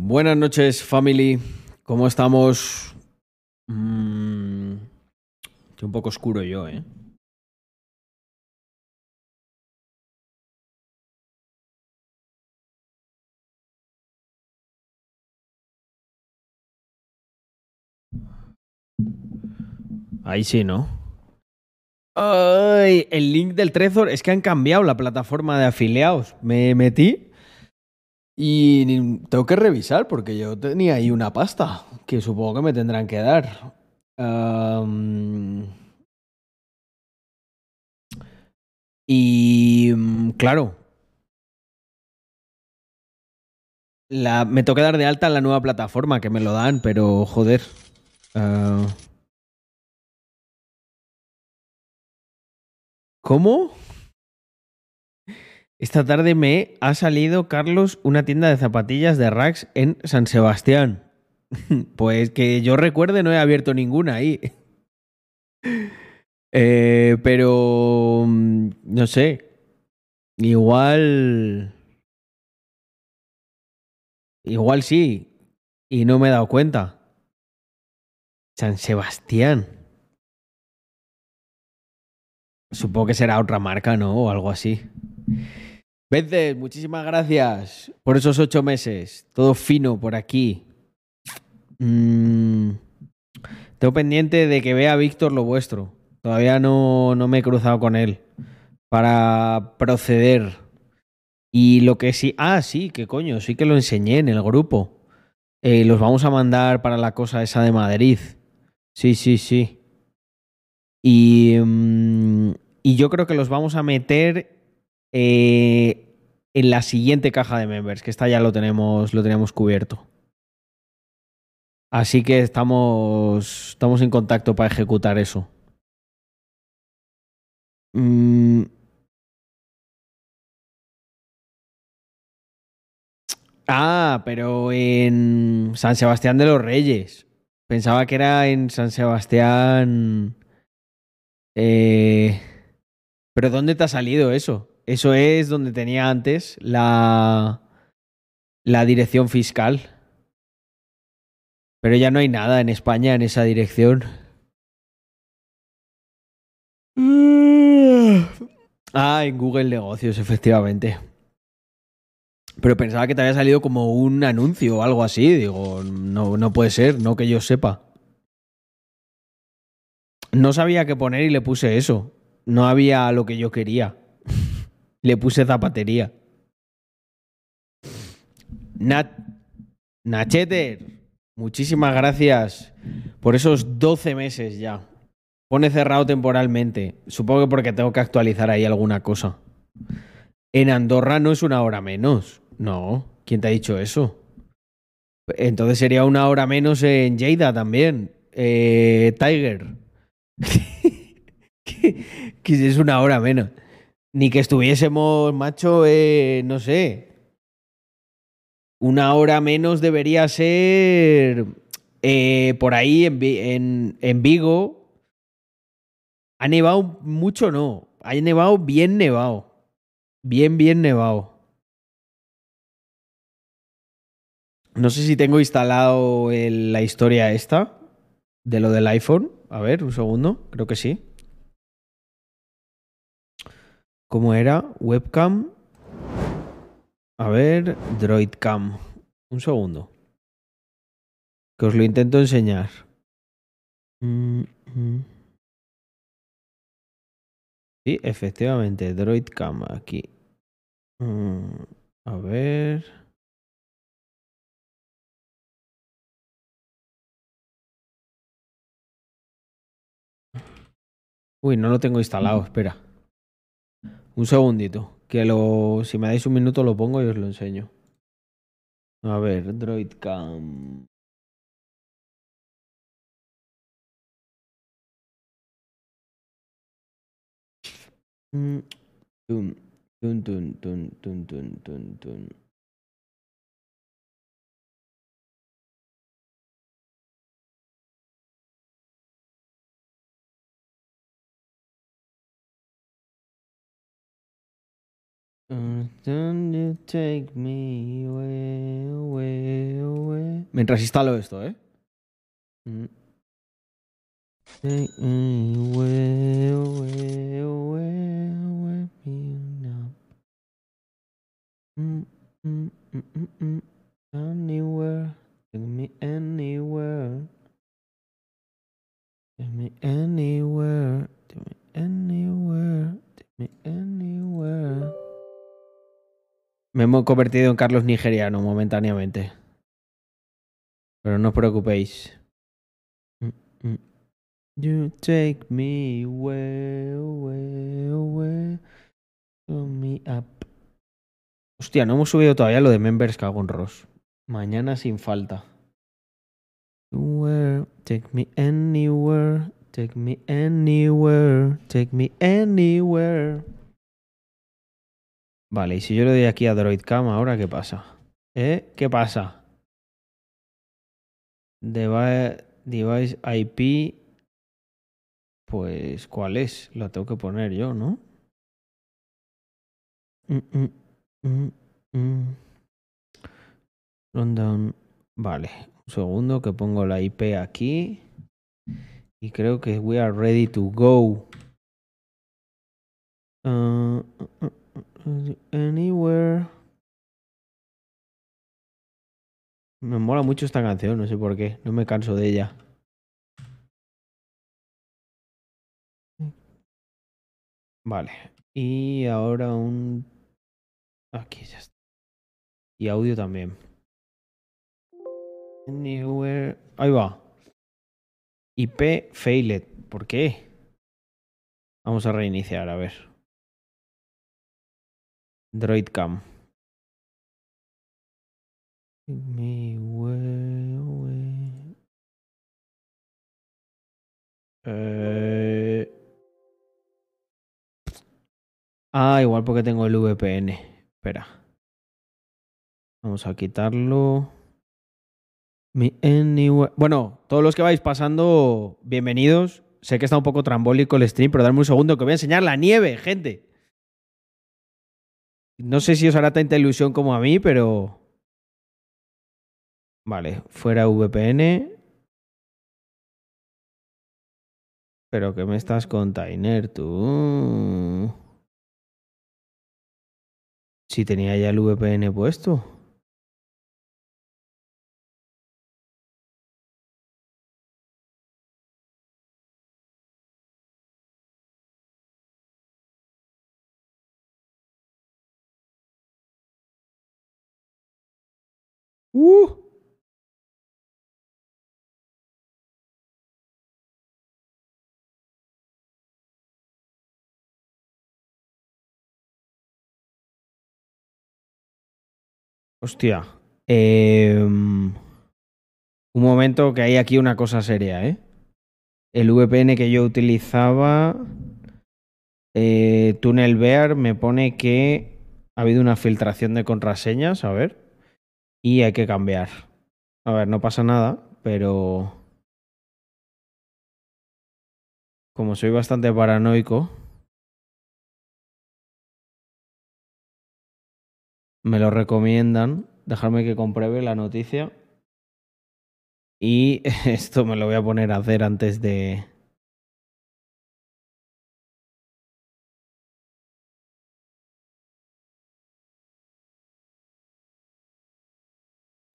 Buenas noches, family. ¿Cómo estamos? Mm, estoy un poco oscuro yo, ¿eh? Ahí sí, ¿no? Ay, el link del Trezor es que han cambiado la plataforma de afiliados. Me metí y tengo que revisar porque yo tenía ahí una pasta que supongo que me tendrán que dar. Y mm, claro, la, me toca dar de alta en la nueva plataforma que me lo dan, pero joder. ah, ¿Cómo? Esta tarde me ha salido, Carlos, una tienda de zapatillas de Rax en San Sebastián. Pues que yo recuerde no he abierto ninguna ahí. Eh, pero mm, no sé. Igual. Igual sí. Y no me he dado cuenta. San Sebastián. Supongo que será otra marca, ¿no? O algo así. Vences, muchísimas gracias por esos ocho meses. Todo fino por aquí. Mm, tengo pendiente de que vea Víctor lo vuestro. Todavía no, no me he cruzado con él para proceder. Y lo que sí. Ah, sí, que coño, sí que lo enseñé en el grupo. Eh, los vamos a mandar para la cosa esa de Madrid. Sí, sí, sí. Y, mm, y yo creo que los vamos a meter eh, en la siguiente caja de members, que esta ya lo tenemos, lo tenemos cubierto. Así que estamos, estamos en contacto para ejecutar eso. Mm, Ah, pero en San Sebastián de los Reyes. Pensaba que era en San Sebastián. Eh... Pero ¿dónde te ha salido eso? Eso es donde tenía antes la, la dirección fiscal. Pero ya no hay nada en España en esa dirección. Ah, en Google Negocios, efectivamente. Pero pensaba que te había salido como un anuncio o algo así. Digo, no, no puede ser, no que yo sepa. No sabía qué poner y le puse eso. No había lo que yo quería. Le puse zapatería. Nat Nacheter, muchísimas gracias por esos 12 meses ya. Pone cerrado temporalmente. Supongo que porque tengo que actualizar ahí alguna cosa. En Andorra no es una hora menos. No, ¿quién te ha dicho eso? Entonces sería una hora menos en Lleida también. Eh, Tiger. que, es una hora menos. Ni que estuviésemos, macho, eh, no sé. Una hora menos debería ser eh, por ahí en, Vi- en, en Vigo. Ha nevado mucho, no. Ha nevado bien nevado. Bien, bien nevado. No sé si tengo instalado la historia esta de lo del iPhone. A ver, un segundo. Creo que sí. ¿Cómo era? Webcam. A ver, DroidCam. Un segundo. Que os lo intento enseñar. Mm, mm. Sí, efectivamente, DroidCam aquí. Mm, a ver. Uy, no lo tengo instalado, espera. Un segundito. Que lo. Si me dais un minuto lo pongo y os lo enseño. A ver, DroidCam. Mm, Tun, tun, tun, tun, tun, tun, tun, tun. take me away, away, away. Mientras instalo esto, ¿eh? Take me away, away, away, away, mm, mm, mm, mm. Anywhere, take me anywhere. Take me anywhere, take me anywhere, take me anywhere. Me hemos convertido en Carlos Nigeriano momentáneamente. Pero no os preocupéis. Mm, mm. You take me away, away, away. Me up. Hostia, no hemos subido todavía lo de Members Cagon Ross. Mañana sin falta. Take me anywhere, take me anywhere, take me anywhere. Vale, y si yo le doy aquí a DroidCam, ¿ahora qué pasa? ¿Eh? ¿Qué pasa? Device, IP. Pues, ¿cuál es? La tengo que poner yo, ¿no? Mm, mm, mm, mm. Rundown. Vale, un segundo que pongo la IP aquí. Y creo que we are ready to go. Uh, uh, uh, anywhere. Me mola mucho esta canción, no sé por qué. No me canso de ella. Vale. Y ahora un... Aquí ya está. Y audio también. Anywhere. Ahí va. IP failed. ¿Por qué? Vamos a reiniciar, a ver. Droidcam. Way, way. Eh... Ah, igual porque tengo el VPN. Espera. Vamos a quitarlo. Me anywhere. Bueno, todos los que vais pasando, bienvenidos. Sé que está un poco trambólico el stream, pero dame un segundo que voy a enseñar la nieve, gente. No sé si os hará tanta ilusión como a mí, pero. Vale, fuera VPN. Pero que me estás container tú. Si tenía ya el VPN puesto. Hostia. Eh, un momento que hay aquí una cosa seria, ¿eh? El VPN que yo utilizaba, eh, TunnelBear, me pone que ha habido una filtración de contraseñas, a ver, y hay que cambiar. A ver, no pasa nada, pero como soy bastante paranoico, me lo recomiendan. Dejarme que compruebe la noticia. Y esto me lo voy a poner a hacer antes de...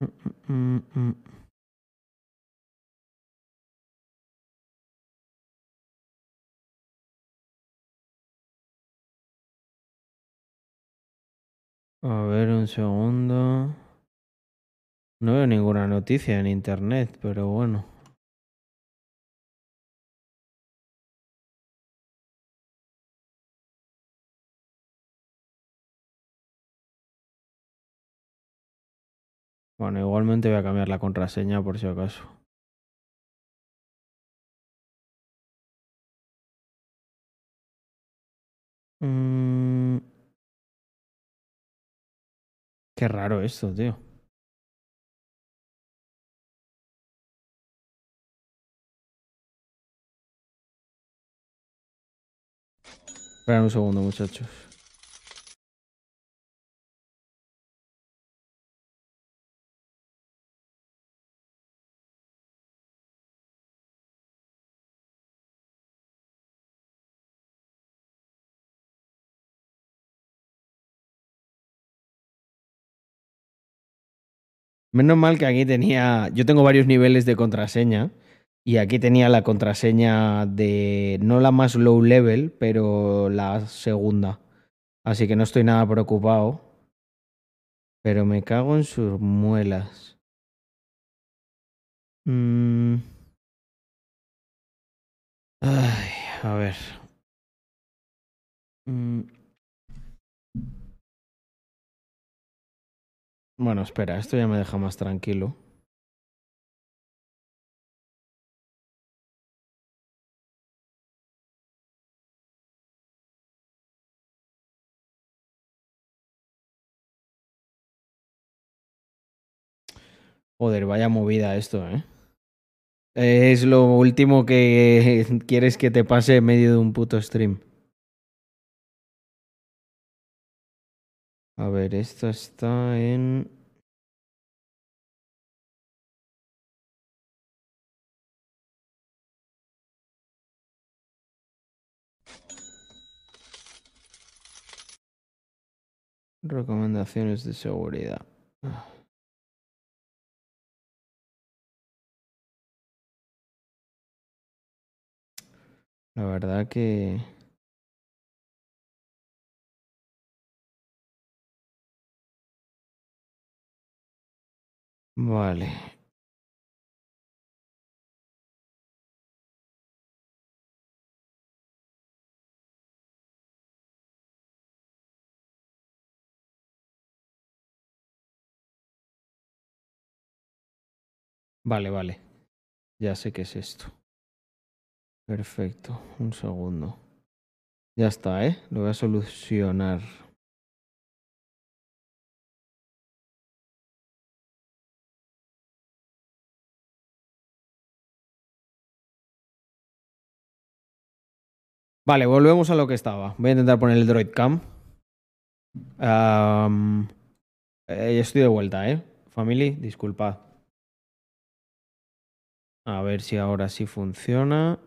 Mm, mm, mm. A ver, un segundo. No veo ninguna noticia en internet, pero bueno. Bueno, igualmente voy a cambiar la contraseña por si acaso. Mm. Qué raro esto, tío. Espera un segundo, muchachos. Menos mal que aquí tenía. Yo tengo varios niveles de contraseña. Y aquí tenía la contraseña de. No la más low level, pero la segunda. Así que no estoy nada preocupado. Pero me cago en sus muelas. Mm. Ay, a ver. Mm. Bueno, espera, esto ya me deja más tranquilo. Joder, vaya movida esto, ¿eh? Es lo último que quieres que te pase en medio de un puto stream. A ver, esto está en... Recomendaciones de seguridad. La verdad que... Vale. Vale, vale. Ya sé qué es esto. Perfecto. Un segundo. Ya está, ¿eh? Lo voy a solucionar. Vale, volvemos a lo que estaba. Voy a intentar poner el Droid Cam. Eh, estoy de vuelta, ¿eh? Family, disculpad. A ver si ahora sí funciona.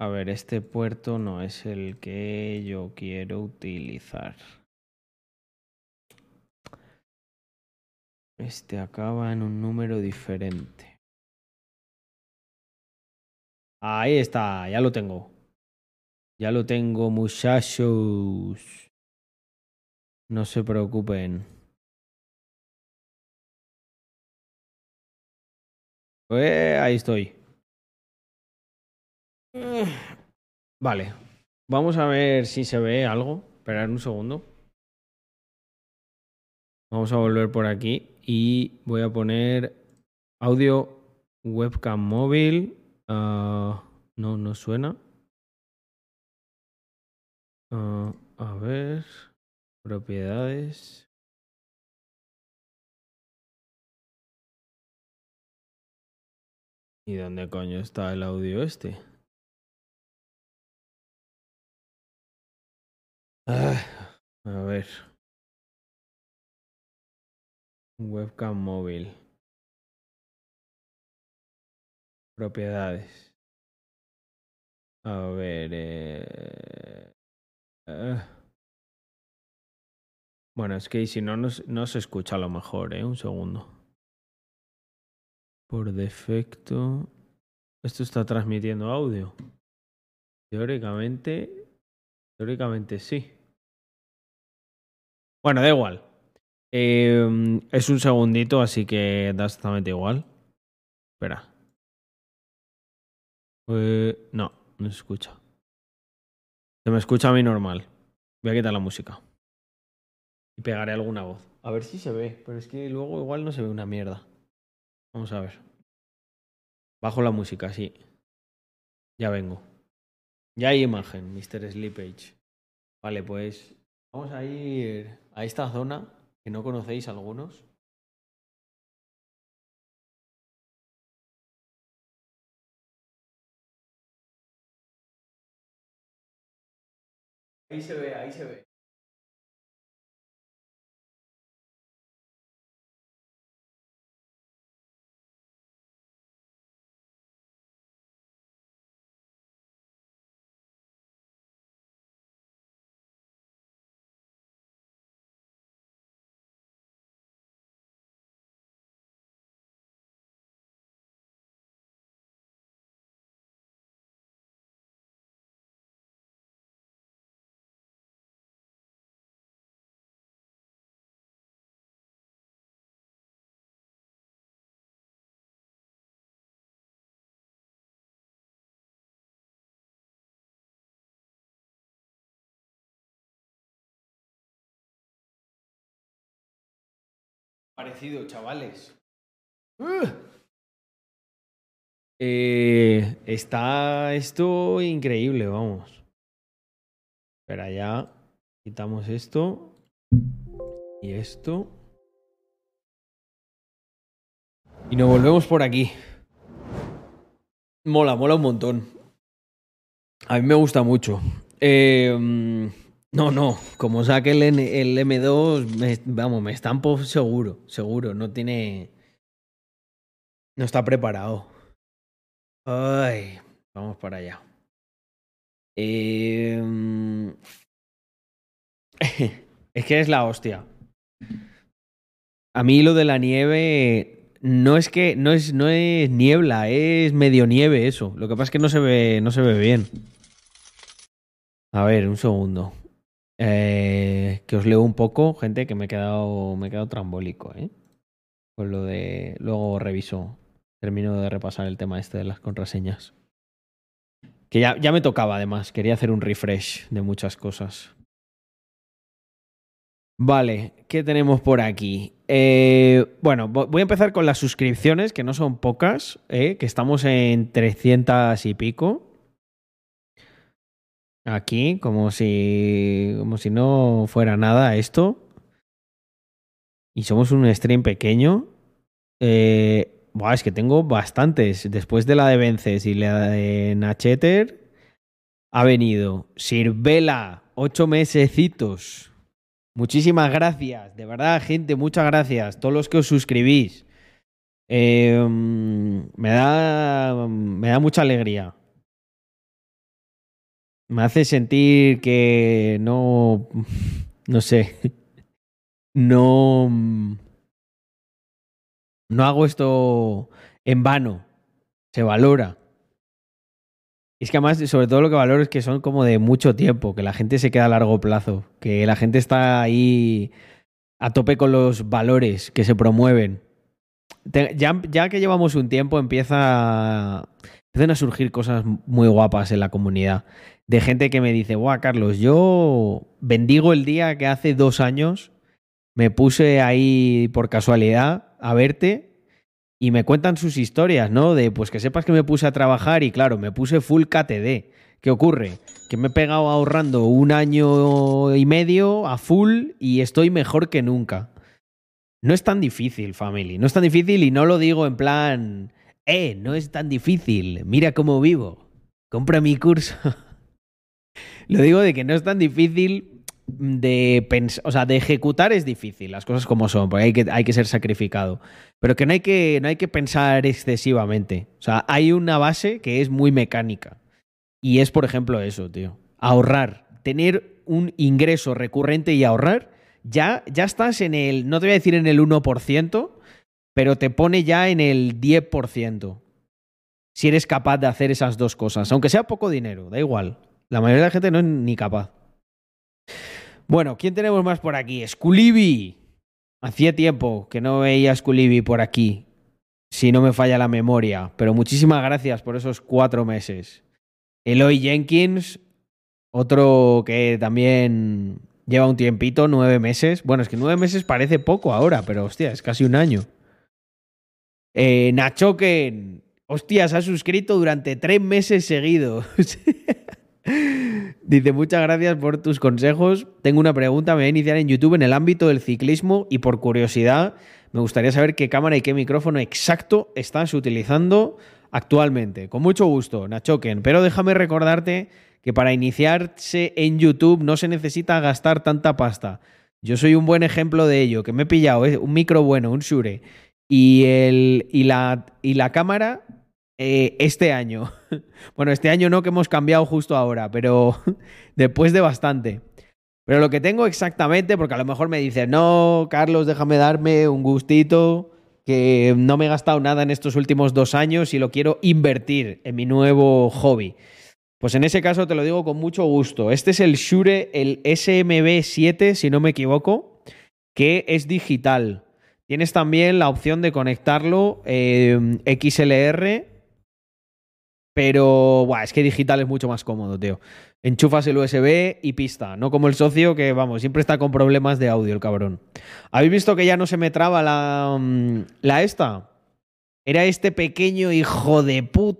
A ver, este puerto no es el que yo quiero utilizar. Este acaba en un número diferente. Ahí está, ya lo tengo. Ya lo tengo, muchachos. No se preocupen. Eh, ahí estoy. Vale. Vamos a ver si se ve algo. Esperar un segundo. Vamos a volver por aquí y voy a poner audio webcam móvil. Ah, no, no suena. Ah, a ver. Propiedades. ¿Y dónde coño está el audio este? Ah, a ver. Webcam móvil. Propiedades. A ver. Eh... Ah. Bueno, es que si no, no, se escucha a lo mejor, ¿eh? Un segundo. Por defecto. Esto está transmitiendo audio. Teóricamente. Teóricamente sí. Bueno, da igual. Em, es un segundito, así que da exactamente igual. Espera. Eh, no, no se escucha. Se me escucha a mí normal. Voy a quitar la música. Y pegaré alguna voz. A ver si se ve, pero es que luego igual no se ve una mierda. Vamos a ver. Bajo la música, sí. Ya vengo. Ya hay imagen, Mr. Sleepage. Vale, pues vamos a ir a esta zona que no conocéis algunos. Ahí se ve, ahí se ve. Parecido, chavales? Eh, está esto increíble, vamos. Espera, ya quitamos esto y esto. Y nos volvemos por aquí. Mola, mola un montón. A mí me gusta mucho. Eh, no, no, como saque el, el M2, vamos, me estampo seguro, seguro, no tiene... No está preparado. Ay, vamos para allá. Em, es que es la hostia. A mí lo de la nieve no es que no es, no es niebla, es medio nieve eso. Lo que pasa es que no se ve, no se ve bien. A ver, un segundo. Eh, que os leo un poco, gente, que me he quedado, me he quedado trambólico, ¿eh? Con lo de. Luego reviso. Termino de repasar el tema este de las contraseñas. Que ya, ya me tocaba, además. Quería hacer un refresh de muchas cosas. Vale, ¿qué tenemos por aquí? Eh, bueno, voy a empezar con las suscripciones, que no son pocas, ¿eh? que estamos en 300 y pico. Aquí, como si, como si no fuera nada esto. Y somos un stream pequeño. Eh, es que tengo bastantes. Después de la de Vences y la de Nacheter, ha venido Sirvela, ocho mesecitos. Muchísimas gracias, de verdad, gente, muchas gracias. Todos los que os suscribís. Eh, me, da, me da mucha alegría me hace sentir que no, no sé, no, no hago esto en vano, se valora. Es que además, sobre todo lo que valoro es que son como de mucho tiempo, que la gente se queda a largo plazo, que la gente está ahí a tope con los valores que se promueven. Ya, ya que llevamos un tiempo, empieza, empiezan a surgir cosas muy guapas en la comunidad de gente que me dice, guau, Carlos, yo bendigo el día que hace dos años me puse ahí por casualidad a verte y me cuentan sus historias, ¿no? De pues que sepas que me puse a trabajar y claro, me puse full KTD. ¿Qué ocurre? Que me he pegado ahorrando un año y medio a full y estoy mejor que nunca. No es tan difícil, family. No es tan difícil y no lo digo en plan, eh, no es tan difícil. Mira cómo vivo. Compra mi curso. Lo digo de que no es tan difícil de pensar, o sea, de ejecutar es difícil, las cosas como son, porque hay que, hay que ser sacrificado. Pero que no hay que, no hay que pensar excesivamente. O sea, hay una base que es muy mecánica. Y es, por ejemplo, eso, tío. Ahorrar. Tener un ingreso recurrente y ahorrar, ya, ya estás en el, no te voy a decir en el 1%, pero te pone ya en el 10%. Si eres capaz de hacer esas dos cosas, aunque sea poco dinero, da igual. La mayoría de la gente no es ni capaz. Bueno, ¿quién tenemos más por aquí? Sculibi. Hacía tiempo que no veía Sculibi por aquí, si no me falla la memoria. Pero muchísimas gracias por esos cuatro meses. Eloy Jenkins, otro que también lleva un tiempito, nueve meses. Bueno, es que nueve meses parece poco ahora, pero hostia, es casi un año. Eh, Nachoken, hostia, se ha suscrito durante tres meses seguidos. Dice, muchas gracias por tus consejos. Tengo una pregunta, me voy a iniciar en YouTube en el ámbito del ciclismo y por curiosidad me gustaría saber qué cámara y qué micrófono exacto estás utilizando actualmente. Con mucho gusto, Nachoken. Pero déjame recordarte que para iniciarse en YouTube no se necesita gastar tanta pasta. Yo soy un buen ejemplo de ello, que me he pillado ¿eh? un micro bueno, un Shure, y, el, y, la, y la cámara eh, este año. Bueno, este año no que hemos cambiado justo ahora, pero después de bastante. Pero lo que tengo exactamente, porque a lo mejor me dices, no, Carlos, déjame darme un gustito, que no me he gastado nada en estos últimos dos años y lo quiero invertir en mi nuevo hobby. Pues en ese caso te lo digo con mucho gusto. Este es el Shure, el SMB7, si no me equivoco, que es digital. Tienes también la opción de conectarlo eh, XLR Pero, es que digital es mucho más cómodo, tío. Enchufas el USB y pista, no como el socio que, vamos, siempre está con problemas de audio, el cabrón. ¿Habéis visto que ya no se me traba la, mm, la esta? Era este pequeño hijo de put.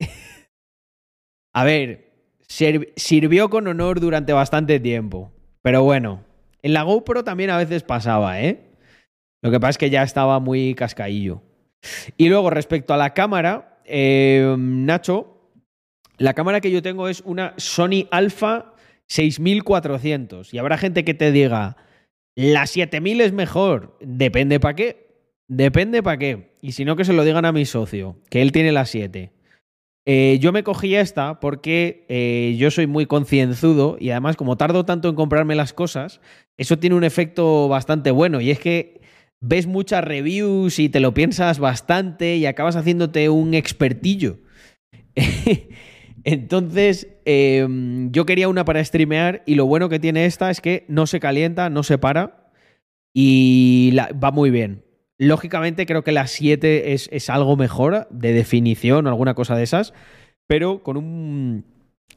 A ver, sirvió con honor durante bastante tiempo. Pero bueno, en la GoPro también a veces pasaba, ¿eh? Lo que pasa es que ya estaba muy cascaillo. Y luego, respecto a la cámara, eh, Nacho, la cámara que yo tengo es una Sony Alpha 6400. Y habrá gente que te diga, la 7000 es mejor. Depende para qué. Depende para qué. Y si no, que se lo digan a mi socio, que él tiene la 7. Eh, yo me cogí esta porque eh, yo soy muy concienzudo y además como tardo tanto en comprarme las cosas, eso tiene un efecto bastante bueno y es que ves muchas reviews y te lo piensas bastante y acabas haciéndote un expertillo. Entonces, em, yo quería una para streamear y lo bueno que tiene esta es que no se calienta, no se para y va muy bien. Lógicamente creo que la 7 es, es algo mejor de definición o alguna cosa de esas, pero con un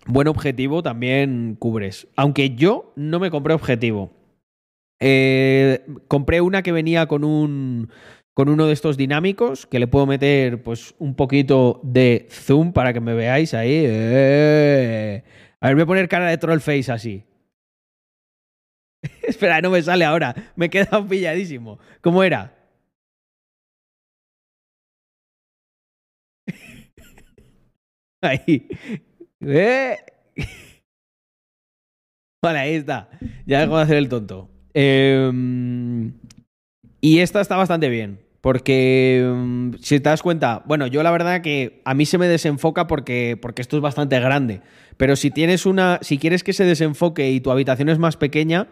buen objetivo también cubres. Aunque yo no me compré objetivo. Eh, compré una que venía con un con uno de estos dinámicos que le puedo meter pues un poquito de zoom para que me veáis ahí. Eh. A ver, voy a poner cara de troll face así. Espera, no me sale ahora. Me he quedado pilladísimo. ¿Cómo era? ahí. Eh. Vale, ahí está. Ya dejo de hacer el tonto. Em, y esta está bastante bien. Porque mm, si te das cuenta, bueno, yo la verdad que a mí se me desenfoca porque, porque esto es bastante grande. Pero si tienes una. Si quieres que se desenfoque y tu habitación es más pequeña,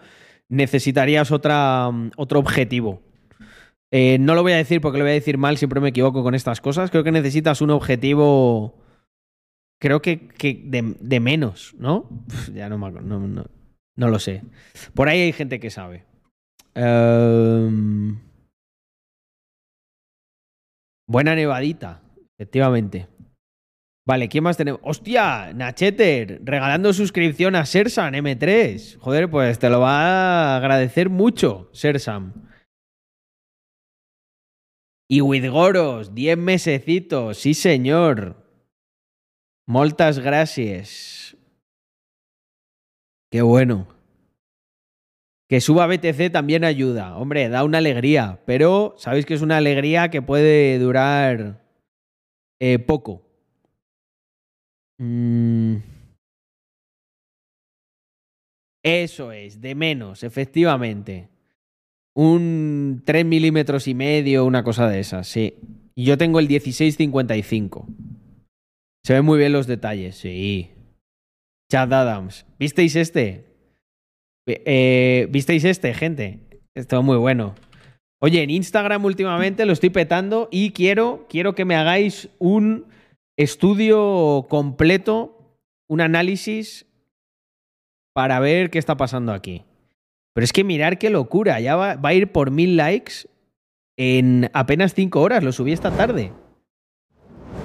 necesitarías otra, mm, otro objetivo. Eh, no lo voy a decir porque lo voy a decir mal, siempre me equivoco con estas cosas. Creo que necesitas un objetivo. Creo que, que de, menos, ¿no? ya no, me, no, no, no lo sé. Por ahí hay gente que sabe. Em, buena nevadita, efectivamente. Vale, ¿quién más tenemos? ¡Hostia! Nacheter, regalando suscripción a Sersan M3. Joder, pues te lo va a agradecer mucho, Sersan. Y Widgoros, 10 mesecitos, sí señor. Moltas gracias. Qué bueno. Que suba BTC también ayuda. Hombre, da una alegría. Pero sabéis que es una alegría que puede durar eh, poco. Mm. Eso es, de menos, efectivamente. Un 3 milímetros y medio, una cosa de esas, sí. Y yo tengo el 1655. Se ven muy bien los detalles, sí. Chad Adams. ¿Visteis este? Eh, ¿Visteis este, gente? Esto muy bueno. Oye, en Instagram últimamente lo estoy petando y quiero, quiero que me hagáis un estudio completo, un análisis para ver qué está pasando aquí. Pero es que mirar qué locura, ya va, va a ir por mil likes en apenas cinco horas, lo subí esta tarde.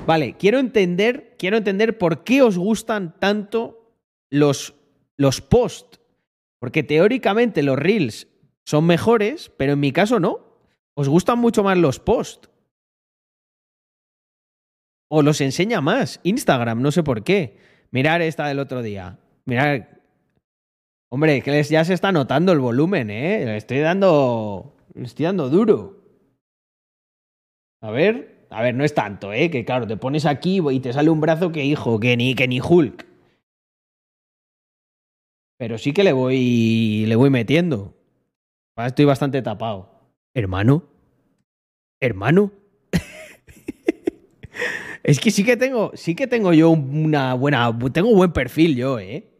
Vale, quiero entender, quiero entender por qué os gustan tanto los, los posts, porque teóricamente los reels son mejores, pero en mi caso no. Os gustan mucho más los posts. O los enseña más. Instagram, no sé por qué. Mirar esta del otro día. Mirar. Hombre, que ya se está notando el volumen, ¿eh? Le estoy dando. Le estoy dando duro. A ver. A ver, no es tanto, ¿eh? Que claro, te pones aquí y te sale un brazo que, hijo, que ni, que ni Hulk. Pero sí que le voy, le voy metiendo. Estoy bastante tapado. Hermano. Hermano. es que sí que tengo, sí que tengo yo una buena, tengo un buen perfil yo, ¿eh?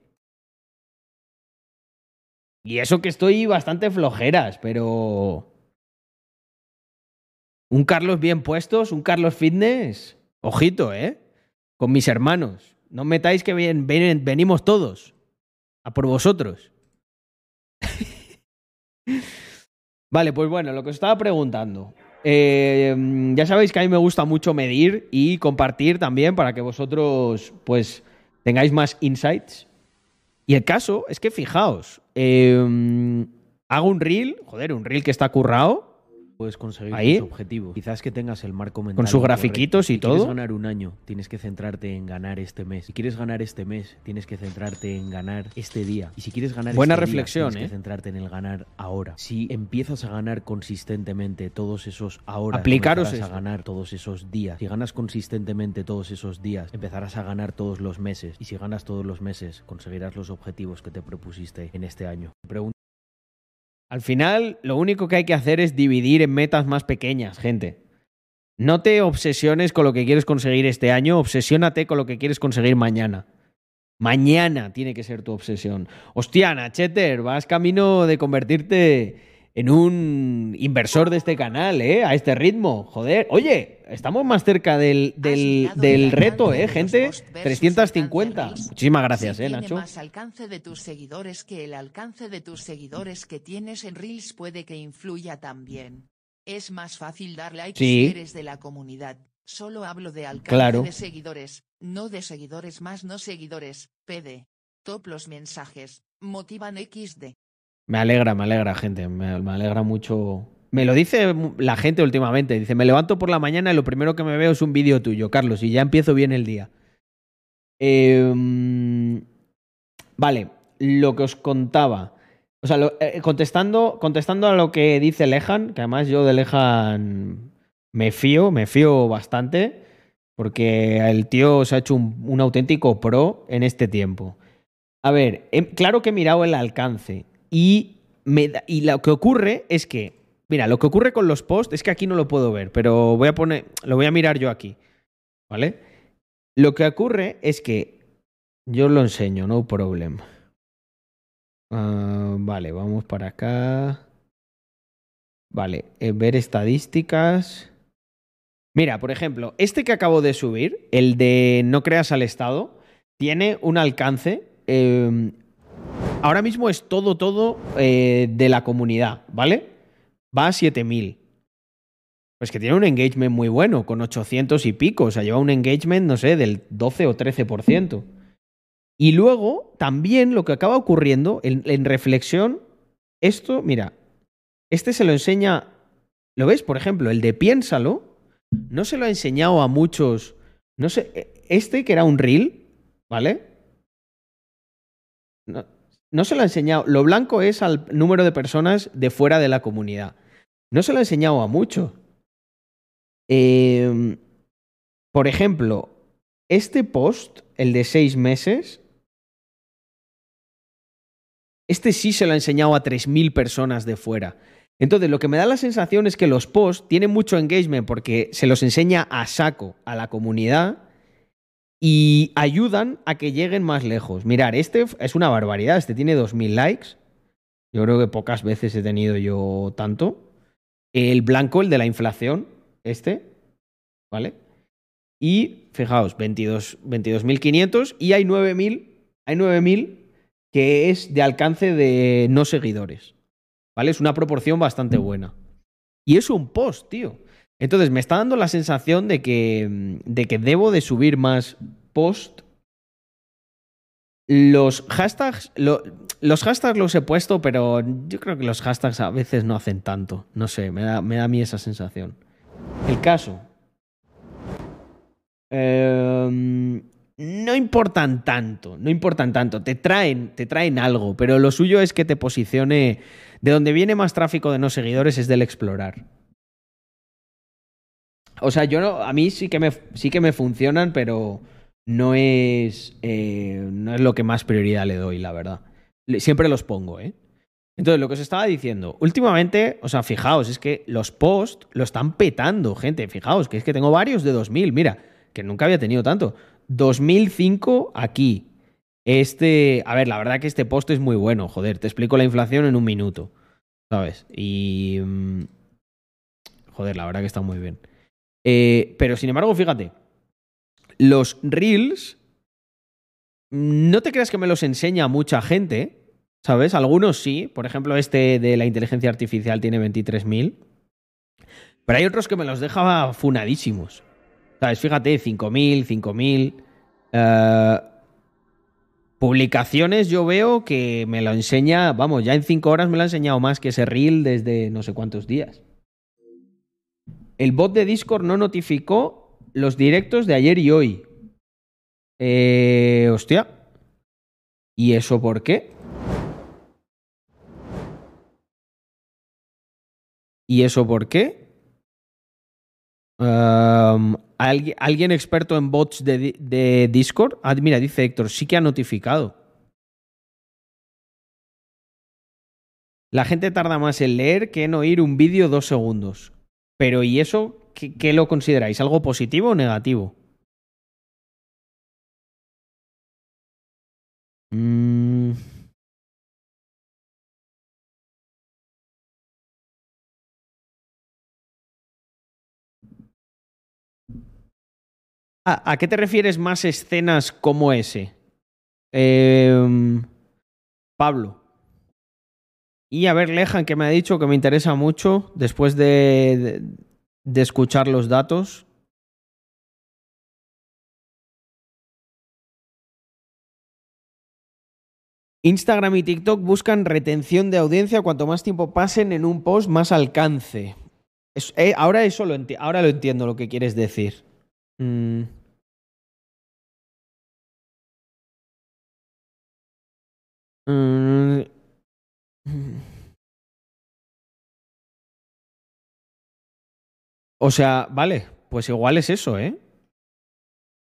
Y eso que estoy bastante flojeras, pero... Un Carlos bien puestos, un Carlos Fitness. Ojito, ¿eh? Con mis hermanos. No metáis que venimos todos a por vosotros. vale, pues bueno, lo que os estaba preguntando. Eh, ya sabéis que a mí me gusta mucho medir y compartir también para que vosotros, pues, tengáis más insights. Y el caso es que fijaos, eh, hago un reel, joder, un reel que está currado, puedes conseguir Ahí. tus objetivos. Quizás que tengas el marco mental. Con sus grafiquitos y si todo. quieres ganar un año, tienes que centrarte en ganar este mes. Si quieres ganar este mes, tienes que centrarte en ganar este día. Y si quieres ganar Buena este día, reflexión, tienes ¿eh? que centrarte en el ganar ahora. Si empiezas a ganar consistentemente todos esos ahora, Aplicaros a ganar todos esos días. Si ganas consistentemente todos esos días, empezarás a ganar todos los meses. Y si ganas todos los meses, conseguirás los objetivos que te propusiste en este año. Pregunta Al final, lo único que hay que hacer es dividir en metas más pequeñas, gente. No te obsesiones con lo que quieres conseguir este año, obsesiónate con lo que quieres conseguir mañana. Mañana tiene que ser tu obsesión. Hostia, Nacheter, vas camino de convertirte en un inversor de este canal, ¿eh? A este ritmo. Joder. Oye, estamos más cerca del, del, del reto, ¿eh, gente? posts versus 350. alcance reels. Muchísimas gracias, Si ¿eh, tiene Nacho? más alcance de tus seguidores que el alcance de tus seguidores que tienes en Reels puede que influya también. Es más fácil dar likes Sí. si eres de la comunidad. Solo hablo de alcance Claro. de seguidores, no de seguidores más no seguidores. PD. Top los mensajes. Motivan XD. Me alegra, me alegra, gente. Me, alegra mucho. Me lo dice la gente últimamente. Dice, me levanto por la mañana y lo primero que me veo es un vídeo tuyo, Carlos, y ya empiezo bien el día. Em, vale, lo que os contaba. O sea, eh, contestando, contestando a lo que dice Lejan, que además yo de Lejan me fío, me fío bastante, porque el tío se ha hecho un, un auténtico pro en este tiempo. A ver, em, claro que he mirado el alcance y, lo que ocurre es que, mira, lo que ocurre con los posts es que aquí no lo puedo ver, pero voy a poner, lo voy a mirar yo aquí, ¿vale? Lo que ocurre es que yo lo enseño, no problem. Ah, vale, vamos para acá. Vale, eh, ver estadísticas. Mira, por ejemplo, este que acabo de subir, el de no creas al Estado, tiene un alcance. eh, ahora mismo es todo, todo eh, de la comunidad, ¿vale? Va a 7000. Pues que tiene un engagement muy bueno, con 800 y pico. O sea, lleva un engagement, no sé, del 12 o 13%. Y luego, también lo que acaba ocurriendo en, en reflexión, esto, mira, este se lo enseña. ¿Lo ves? Por ejemplo, el de piénsalo, no se lo ha enseñado a muchos. No sé, e- este que era un reel, ¿vale? No, se lo ha enseñado. Lo blanco es al número de personas de fuera de la comunidad. No se lo ha enseñado a muchos. Eh, por ejemplo, este post, el de seis meses, este sí se lo ha enseñado a 3.000 personas de fuera. Entonces, lo que me da la sensación es que los posts tienen mucho engagement porque se los enseña a saco a la comunidad y ayudan a que lleguen más lejos. Mirar, este es una barbaridad, este tiene 2.000 likes. Yo creo que pocas veces he tenido yo tanto. El blanco, el de la inflación, este, ¿vale? Y fijaos, 22 22.500 y hay 9.000, hay 9.000 que es de alcance de no seguidores. ¿Vale? Es una proporción bastante buena. Y es un post, tío. Entonces me está dando la sensación de que, de que debo de subir más post. Los hashtags, lo- los hashtags los he puesto, pero yo creo que los hashtags a veces no hacen tanto. No sé, me da, me da a mí esa sensación. El caso. Em, no importan tanto, no importan tanto. Te traen, te traen algo, pero lo suyo es que te posicione. De donde viene más tráfico de no seguidores es del explorar. O sea, yo no, a mí sí que me, sí que me funcionan, pero no es, eh, no es lo que más prioridad le doy, la verdad. Siempre los pongo, ¿eh? Entonces, lo que os estaba diciendo, últimamente, o sea, fijaos, es que los posts lo están petando, gente. Fijaos, que es que tengo varios de 2000, mira, que nunca había tenido tanto. 2005 aquí. Este, a ver, la verdad que este post es muy bueno, joder, te explico la inflación en un minuto, ¿sabes? Y... mm, Joder, la verdad que está muy bien. Eh, pero sin embargo, fíjate, los reels, no te creas que me los enseña mucha gente, ¿sabes? Algunos sí, por ejemplo, este de la inteligencia artificial tiene 23.000. Pero hay otros que me los deja funadísimos. ¿Sabes? Fíjate, 5.000, 5.000. Eh, publicaciones yo veo que me lo enseña, vamos, ya en 5 horas me lo ha enseñado más que ese reel desde no sé cuántos días. El bot de Discord no notificó los directos de ayer y hoy. Eh, hostia. ¿Y eso por qué? ¿Y eso por qué? ¿alguien, ¿Alguien experto en bots de, de Discord? Ah, mira, dice Héctor, sí que ha notificado. La gente tarda más en leer que en oír un vídeo dos segundos. Pero ¿y eso qué, lo consideráis? ¿Algo positivo o negativo? Mm. ¿A, a qué te refieres más escenas como ese? Em, Pablo. Y a ver, Lejan, que me ha dicho que me interesa mucho después de, escuchar los datos. Instagram y TikTok buscan retención de audiencia. Cuanto más tiempo pasen en un post, más alcance. Eh, ahora eso lo, ahora lo entiendo lo que quieres decir. Mm. Mm. O sea, vale, pues igual es eso, ¿eh?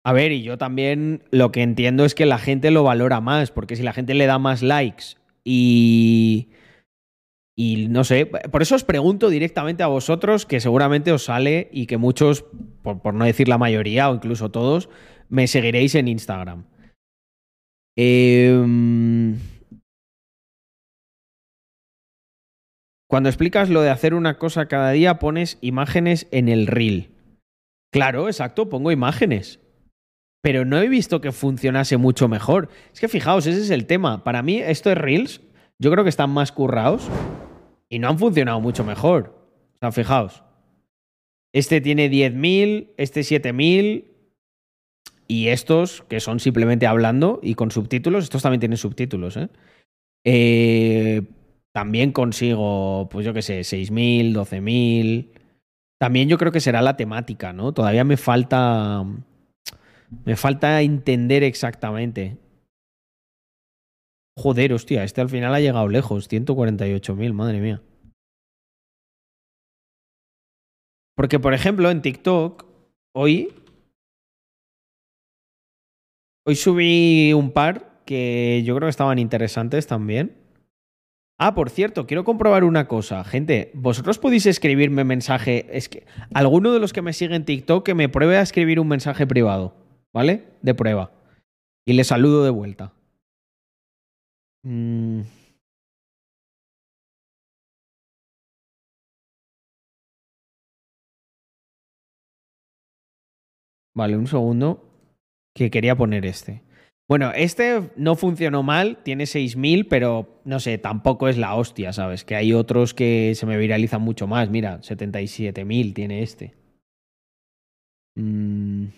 A ver, y yo también lo que entiendo es que la gente lo valora más, porque si la gente le da más likes y... Y no sé, por eso os pregunto directamente a vosotros, que seguramente os sale y que muchos, por, por no decir la mayoría o incluso todos, me seguiréis en Instagram. Em, Cuando explicas lo de hacer una cosa cada día, pones imágenes en el reel. Claro, exacto, pongo imágenes. Pero no he visto que funcionase mucho mejor. Es que fijaos, ese es el tema. Para mí, estos reels, yo creo que están más currados y no han funcionado mucho mejor. O sea, fijaos. Este tiene 10.000, este 7.000 y estos, que son simplemente hablando y con subtítulos, estos también tienen subtítulos, ¿eh? Eh, también consigo, pues yo qué sé, 6.000, 12.000. También yo creo que será la temática, ¿no? Todavía me falta. Me falta entender exactamente. Joder, hostia, este al final ha llegado lejos. 148.000, madre mía. Porque, por ejemplo, en TikTok, hoy. Hoy subí un par que yo creo que estaban interesantes también. Ah, por cierto, quiero comprobar una cosa. Gente, vosotros podéis escribirme mensaje. Es que alguno de los que me sigue en TikTok que me pruebe a escribir un mensaje privado, ¿vale? De prueba. Y le saludo de vuelta. Mm. Vale, un segundo. Que quería poner este. Bueno, este no funcionó mal, tiene 6.000, pero no sé, tampoco es la hostia, ¿sabes? Que hay otros que se me viralizan mucho más. Mira, 77.000 tiene este. Mm.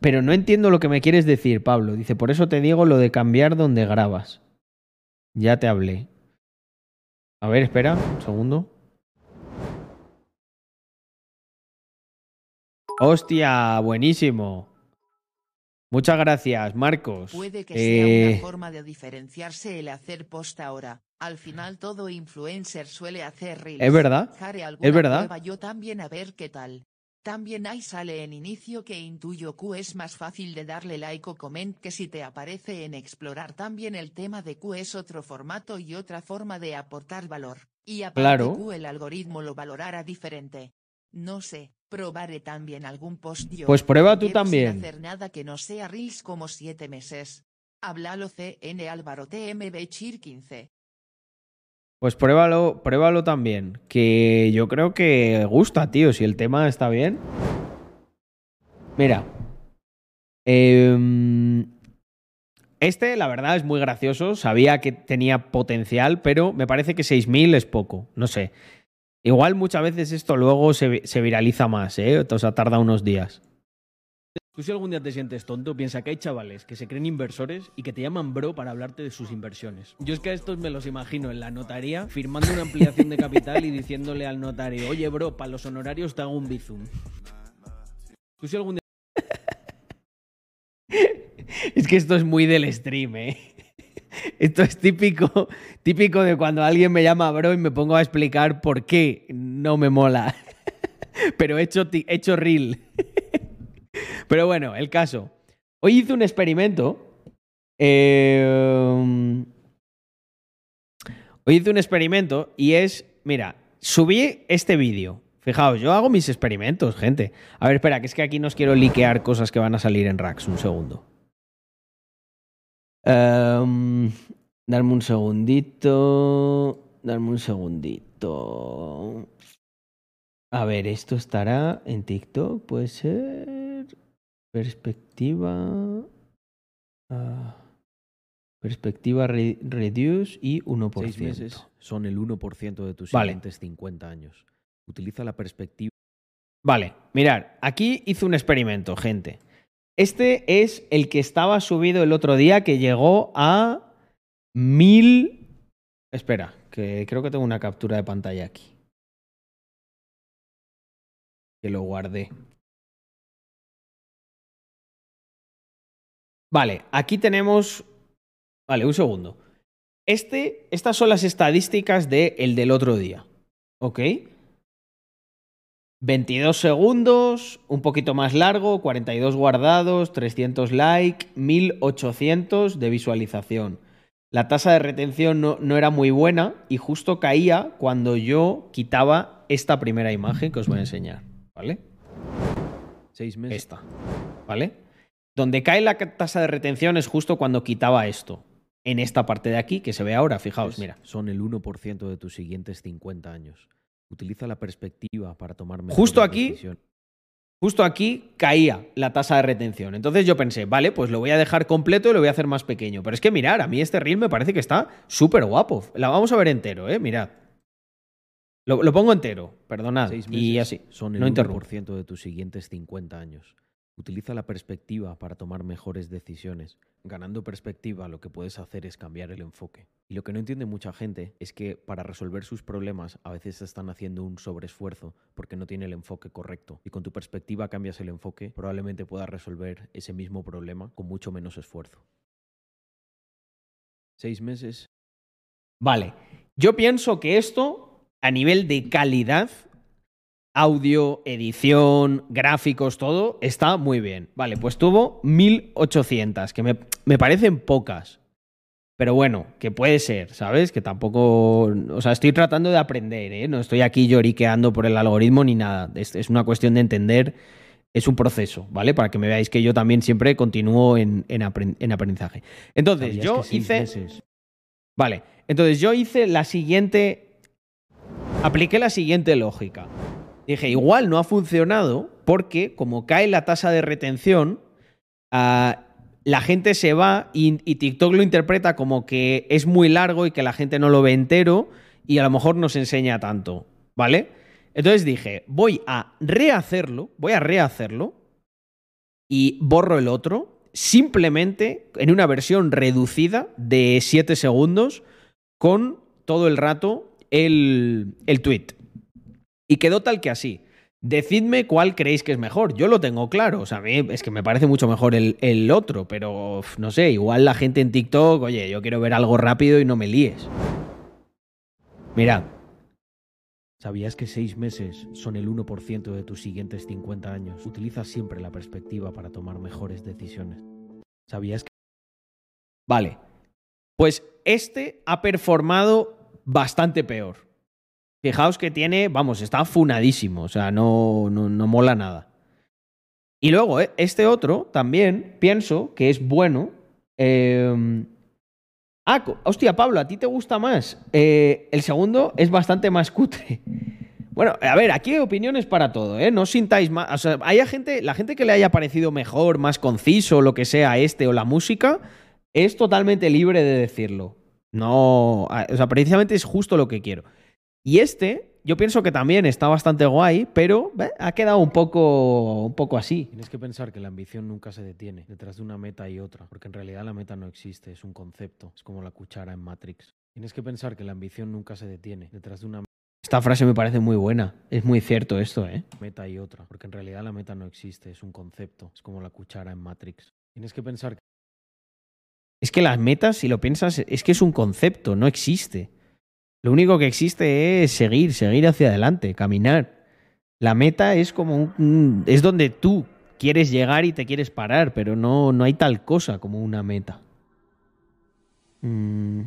Pero no entiendo lo que me quieres decir, Pablo. Dice, por eso te digo lo de cambiar donde grabas. Ya te hablé. A ver, espera, un segundo. Hostia, buenísimo. Muchas gracias, Marcos. Puede que Eh, sea una forma de diferenciarse el hacer post ahora. Al final todo influencer suele hacer reels. Es verdad, es verdad. prueba yo también a ver qué tal. También ahí sale en inicio que intuyo Q es más fácil de darle like o comment que si te aparece en explorar también el tema de Q es otro formato y otra forma de aportar valor. Y aparte Claro. Q el algoritmo lo valorará diferente. No sé, probaré también algún. Pues prueba tú sin también. hacer nada que no sea reels como siete meses. Háblalo CN Álvaro TMB Chir 15. Pues pruébalo, pruébalo también. Que yo creo que gusta, tío. Si el tema está bien. Mira. Em, Este, la verdad, es muy gracioso. Sabía que tenía potencial, pero me parece que 6.000 es poco. No sé. Igual muchas veces esto luego se, se viraliza más, ¿eh? O sea, tarda unos días. Tú si algún día te sientes tonto, piensa que hay chavales que se creen inversores y que te llaman bro para hablarte de sus inversiones. Yo es que a estos me los imagino en la notaría firmando una ampliación de capital y diciéndole al notario, oye bro, para los honorarios te hago un bizum. Tú si algún día... Es que esto es muy del stream, ¿eh? Esto es típico, típico de cuando alguien me llama bro y me pongo a explicar por qué no me mola. Pero hecho, hecho real. Pero bueno, el caso. Hoy hice un experimento. Eh, hoy hice un experimento y es, mira, subí este vídeo. Fijaos, yo hago mis experimentos, gente. A ver, espera, que es que aquí no os quiero liquear cosas que van a salir en Rax. Un segundo. Um, darme un segundito. Darme un segundito. A ver, esto estará en TikTok, puede ser. Perspectiva. Uh, perspectiva re reduce y 1%. Seis meses son el 1% de tus Vale. siguientes 50 años. Utiliza la perspectiva. Vale, mirar, aquí hice un experimento, gente. Este es el que estaba subido el otro día que llegó a mil... Espera, que creo que tengo una captura de pantalla aquí. Que lo guardé. Vale, aquí tenemos... Vale, un segundo. Este, estas son las estadísticas del el del otro día. ¿Ok? 22 segundos, un poquito más largo, 42 guardados, 300 likes, 1800 de visualización. La tasa de retención no, no, era muy buena y justo caía cuando yo quitaba esta primera imagen que os voy a enseñar. ¿Vale? Seis meses. Esta. ¿Vale? Donde cae la tasa de retención es justo cuando quitaba esto. En esta parte de aquí que se ve ahora, fijaos, mira. Son el 1% de tus siguientes 50 años. Utiliza la perspectiva para tomar mejores Justo aquí, decisiones. justo aquí caía la tasa de retención. Entonces yo pensé, vale, pues lo voy a dejar completo y lo voy a hacer más pequeño. Pero es que mirar, a mí este reel me parece que está súper guapo. La vamos a ver entero, ¿eh? Mirad. Lo, lo pongo entero, perdonad. Seis Y así. Son el no interrumpo. 1% de tus siguientes 50 años. Utiliza la perspectiva para tomar mejores decisiones. Ganando perspectiva, lo que puedes hacer es cambiar el enfoque. Y lo que no entiende mucha gente es que para resolver sus problemas a veces están haciendo un sobreesfuerzo porque no tiene el enfoque correcto. Y con tu perspectiva cambias el enfoque, probablemente puedas resolver ese mismo problema con mucho menos esfuerzo. Seis meses. Vale. Yo pienso que esto, a nivel de calidad, audio, edición, gráficos, todo, está muy bien. Vale, pues tuvo 1800, que me, me, parecen pocas. Pero bueno, que puede ser, ¿sabes? Que tampoco. O sea, estoy tratando de aprender, ¿eh? No estoy aquí lloriqueando por el algoritmo ni nada. Es, es una cuestión de entender. Es un proceso, ¿vale? Para que me veáis que yo también siempre continúo en, en, aprend en aprendizaje. Entonces, yo hice. Meses? Vale, entonces yo hice la siguiente. Apliqué la siguiente lógica. Dije, igual no ha funcionado porque como cae la tasa de retención, uh, la gente se va y, y, TikTok lo interpreta como que es muy largo y que la gente no lo ve entero y a lo mejor no se enseña tanto, ¿vale? Entonces dije, voy a rehacerlo, voy a rehacerlo y borro el otro simplemente en una versión reducida de 7 segundos con todo el rato el, el tweet. Y quedó tal que así. Decidme cuál creéis que es mejor. Yo lo tengo claro. O sea, a mí es que me parece mucho mejor el, el otro, pero no sé, igual la gente en TikTok, oye, yo quiero ver algo rápido y no me líes. Mirad. ¿Sabías que seis meses son el 1% de tus siguientes 50 años? Utiliza siempre la perspectiva para tomar mejores decisiones. ¿Sabías que... Vale. Pues este ha performado bastante peor. Fijaos que tiene, vamos, está funadísimo, o sea, no, no, no mola nada. Y luego, eh, este otro también pienso que es bueno. Eh... Ah, hostia, Pablo, ¿a ti te gusta más? Eh, el segundo es bastante más cutre. Bueno, a ver, aquí hay opiniones para todo, ¿eh? No sintáis más. O sea, hay gente, la gente que le haya parecido mejor, más conciso, lo que sea, este o la música, es totalmente libre de decirlo. No, o sea, precisamente es justo lo que quiero. Y este, yo pienso que también está bastante guay, pero ha quedado un poco, un poco así. Tienes que pensar que la ambición nunca se detiene detrás de una meta y otra, porque en realidad la meta no existe, es un concepto, es como la cuchara en Matrix. Tienes que pensar que la ambición nunca se detiene detrás de una esta frase me parece muy buena. Es muy cierto esto, ¿eh? Meta y otra, porque en realidad la meta no existe, es un concepto, es como la cuchara en Matrix. Tienes que pensar que... Es que las metas, si lo piensas, es que es un concepto, no existe. Lo único que existe es seguir, seguir hacia adelante, caminar. La meta es como un, es donde tú quieres llegar y te quieres parar, pero no, no hay tal cosa como una meta. Mm.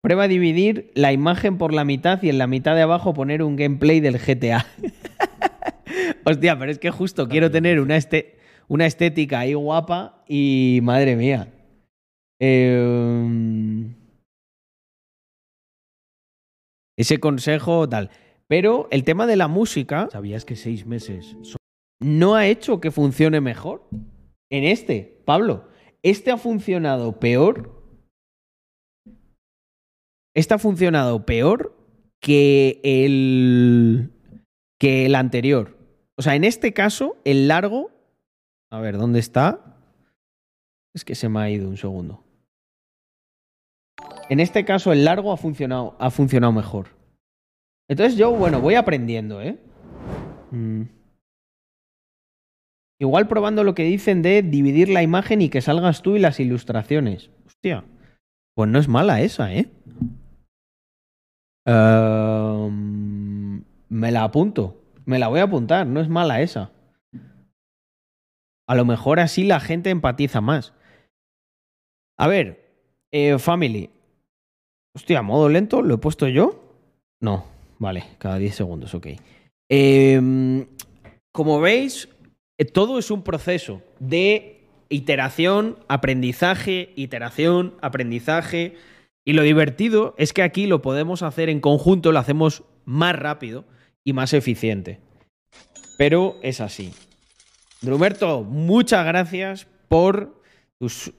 Prueba a dividir la imagen por la mitad y en la mitad de abajo poner un gameplay del GTA. Hostia, pero es que justo quiero tener una, este, una estética ahí guapa y madre mía. Eh, ese consejo tal. Pero el tema de la música. ¿Sabías que seis meses no ha hecho que funcione mejor? En este, Pablo, este ha funcionado peor. Este ha funcionado peor que el. que el anterior. O sea, en este caso, el largo. A ver, ¿dónde está? Es que se me ha ido un segundo. En este caso, el largo ha funcionado, ha funcionado mejor. Entonces yo, bueno, voy aprendiendo, ¿eh? Mm. Igual probando lo que dicen de dividir la imagen y que salgas tú y las ilustraciones. Hostia. Pues no es mala esa, ¿eh? Em, me la apunto. Me la voy a apuntar. No es mala esa. A lo mejor así la gente empatiza más. A ver, eh, Family. Hostia, modo lento, ¿lo he puesto yo? No, vale, cada 10 segundos, ok. Em, como veis, eh, todo es un proceso de iteración, aprendizaje, iteración, aprendizaje. Y lo divertido es que aquí lo podemos hacer en conjunto, lo hacemos más rápido y más eficiente. Pero es así. Drumerto, muchas gracias por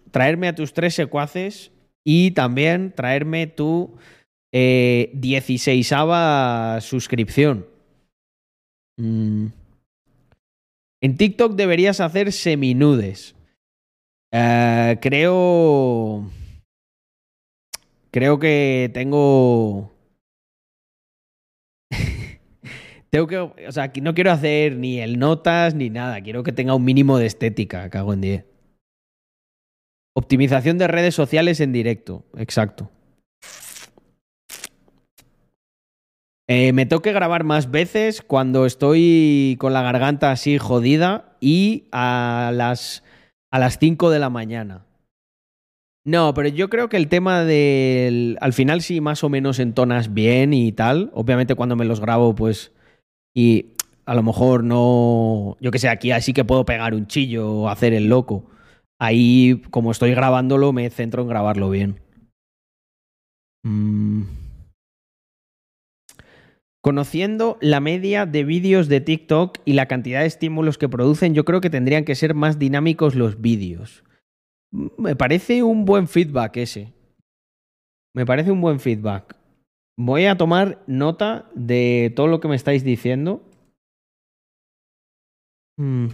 traerme a tus tres secuaces y también traerme tu eh, 16 suscripción. Mm. En TikTok deberías hacer seminudes. Eh, creo. Creo que tengo. tengo que. O sea, no quiero hacer ni el notas ni nada. Quiero que tenga un mínimo de estética. Cago en 10. Optimización de redes sociales en directo, exacto. Eh, me toque grabar más veces cuando estoy con la garganta así jodida y a las, a las 5 de la mañana. No, pero yo creo que el tema del... Al final sí más o menos entonas bien y tal. Obviamente cuando me los grabo pues... Y a lo mejor no... Yo que sé, aquí así que puedo pegar un chillo o hacer el loco ahí, como estoy grabándolo, me centro en grabarlo bien. Mm. Conociendo la media de vídeos de TikTok y la cantidad de estímulos que producen, yo creo que tendrían que ser más dinámicos los vídeos. Me parece un buen feedback ese. Me parece un buen feedback. Voy a tomar nota de todo lo que me estáis diciendo. Mm.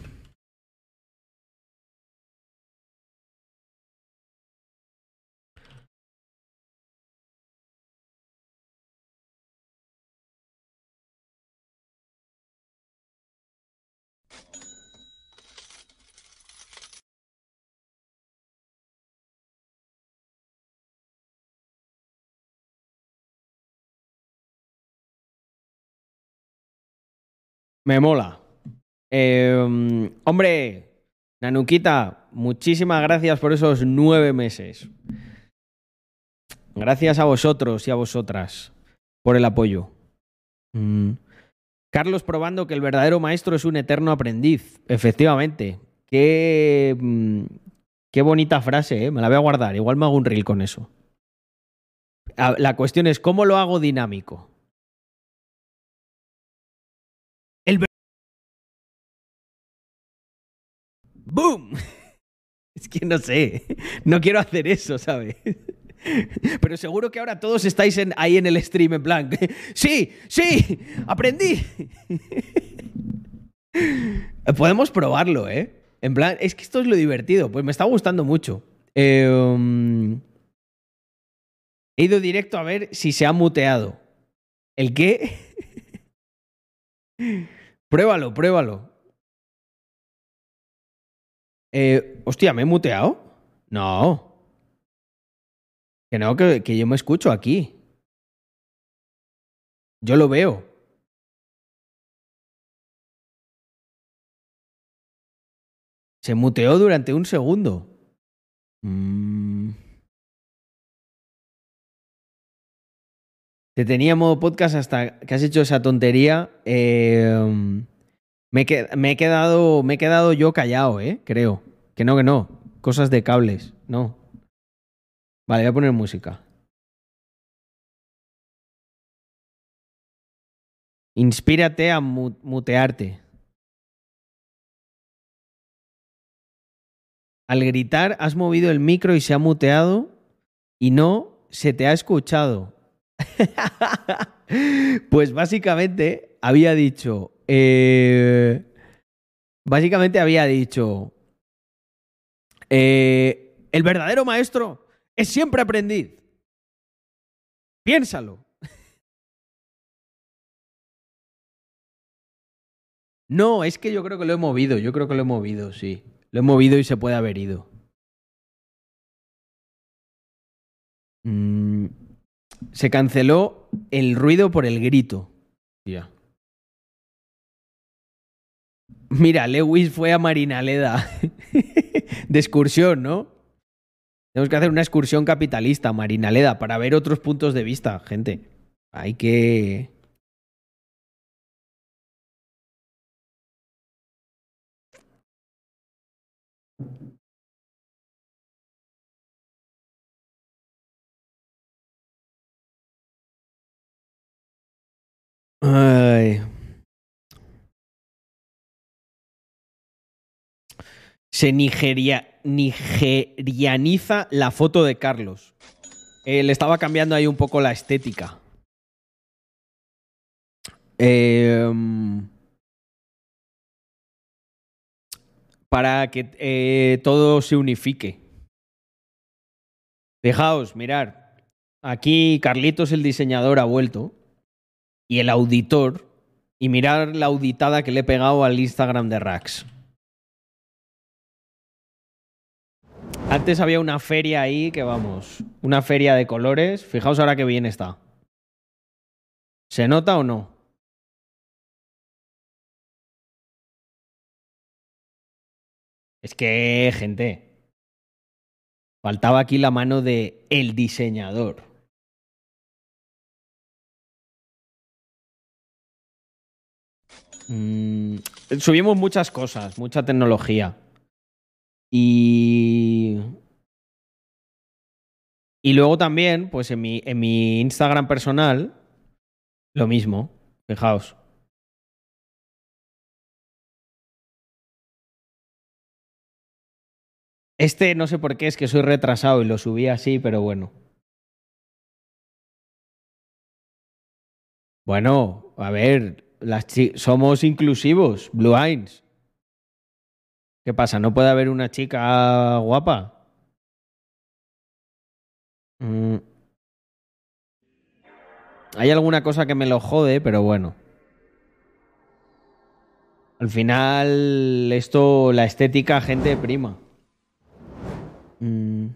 Me mola. Em, hombre, Nanuquita, muchísimas gracias por esos nueve meses. Gracias a vosotros y a vosotras por el apoyo. Mm. Carlos probando que el verdadero maestro es un eterno aprendiz. Efectivamente. Qué, mm, qué bonita frase, ¿eh? me la voy a guardar. Igual me hago un reel con eso. La cuestión es, ¿cómo lo hago dinámico? ¡Boom! es que no sé. No quiero hacer eso, ¿sabes? Pero seguro que ahora todos estáis ahí en el stream en plan. Sí, sí, aprendí. Podemos probarlo, ¿eh? En plan, es que esto es lo divertido. Pues me está gustando mucho. Em, he ido directo a ver si se ha muteado. ¿El qué? pruébalo, pruébalo. Eh, hostia, ¿me he muteado? No. Que no, que, que yo me escucho aquí. Yo lo veo. Se muteó durante un segundo. Mm. Te tenía modo podcast hasta que has hecho esa tontería. Em, me, he quedado, me he quedado yo callado, ¿eh? Creo. Que no, que no. Cosas de cables. No. Vale, voy a poner música. Inspírate a mutearte. Al gritar has movido el micro y se ha muteado y no se te ha escuchado. pues básicamente había dicho... Eh, básicamente había dicho... Eh, el verdadero maestro es siempre aprendiz. Piénsalo. No, es que yo creo que lo he movido, yo creo que lo he movido, sí. Lo he movido y se puede haber ido. Mm, se canceló el ruido por el grito. Ya. Mira, Lewis fue a Marinaleda de excursión, ¿no? Tenemos que hacer una excursión capitalista, Marinaleda, para ver otros puntos de vista, gente. Hay que... Ay. Se nigeria, nigerianiza la foto de Carlos. Eh, le estaba cambiando ahí un poco la estética. Em, para que eh, todo se unifique. Fijaos, mirar. Aquí Carlitos, el diseñador, ha vuelto. Y el auditor. Y mirar la auditada que le he pegado al Instagram de Rax. Antes había una feria ahí que vamos, una feria de colores. Fijaos ahora qué bien está. ¿Se nota o no? Es que, gente, faltaba aquí la mano de el diseñador. Mm, subimos muchas cosas, mucha tecnología. Y. Y luego también, pues en mi, en mi Instagram personal, lo mismo. Fijaos. Este no sé por qué, es que soy retrasado y lo subí así, pero bueno. Bueno, a ver, somos inclusivos, Blue Eyes. ¿Qué pasa? ¿No puede haber una chica guapa? Mm. Hay alguna cosa que me lo jode, pero bueno. Al final, esto, la estética, gente prima. Mm.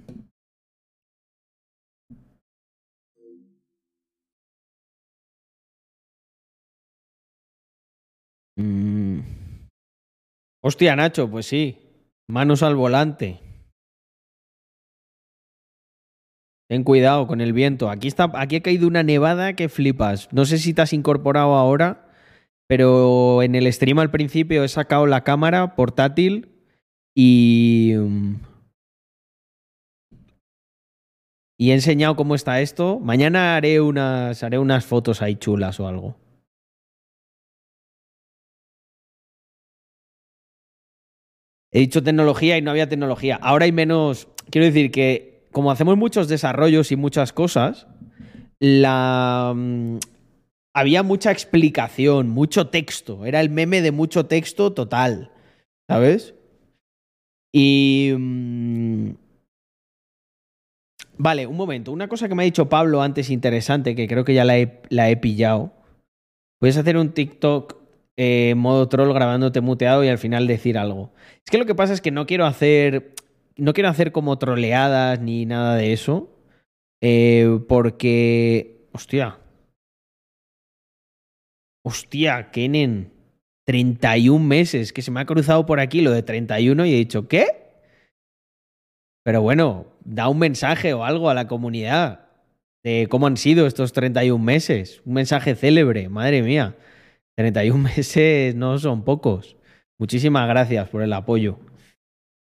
Mm. Hostia, Nacho, pues sí. Manos al volante. Ten cuidado con el viento. Aquí, está, aquí ha caído una nevada que flipas. No sé si te has incorporado ahora, pero en el stream al principio he sacado la cámara portátil y. Y he enseñado cómo está esto. Mañana haré unas, haré unas fotos ahí chulas o algo. He dicho tecnología y no había tecnología. Ahora hay menos. Quiero decir que, como hacemos muchos desarrollos y muchas cosas, mm, había mucha explicación, mucho texto. Era el meme de mucho texto total. ¿Sabes? Y. mm, Vale, un momento. Una cosa que me ha dicho Pablo antes interesante, que creo que ya la he pillado. Puedes hacer un TikTok eh, modo troll grabándote muteado y al final decir algo. Es que lo que pasa es que no quiero hacer. No quiero hacer como troleadas ni nada de eso. eh, porque. Hostia. Hostia, Kenen. 31 meses. Que se me ha cruzado por aquí lo de 31 y he dicho, ¿qué? Pero bueno, da un mensaje o algo a la comunidad de cómo han sido estos 31 meses. Un mensaje célebre, madre mía. 31 meses no son pocos. Muchísimas gracias por el apoyo.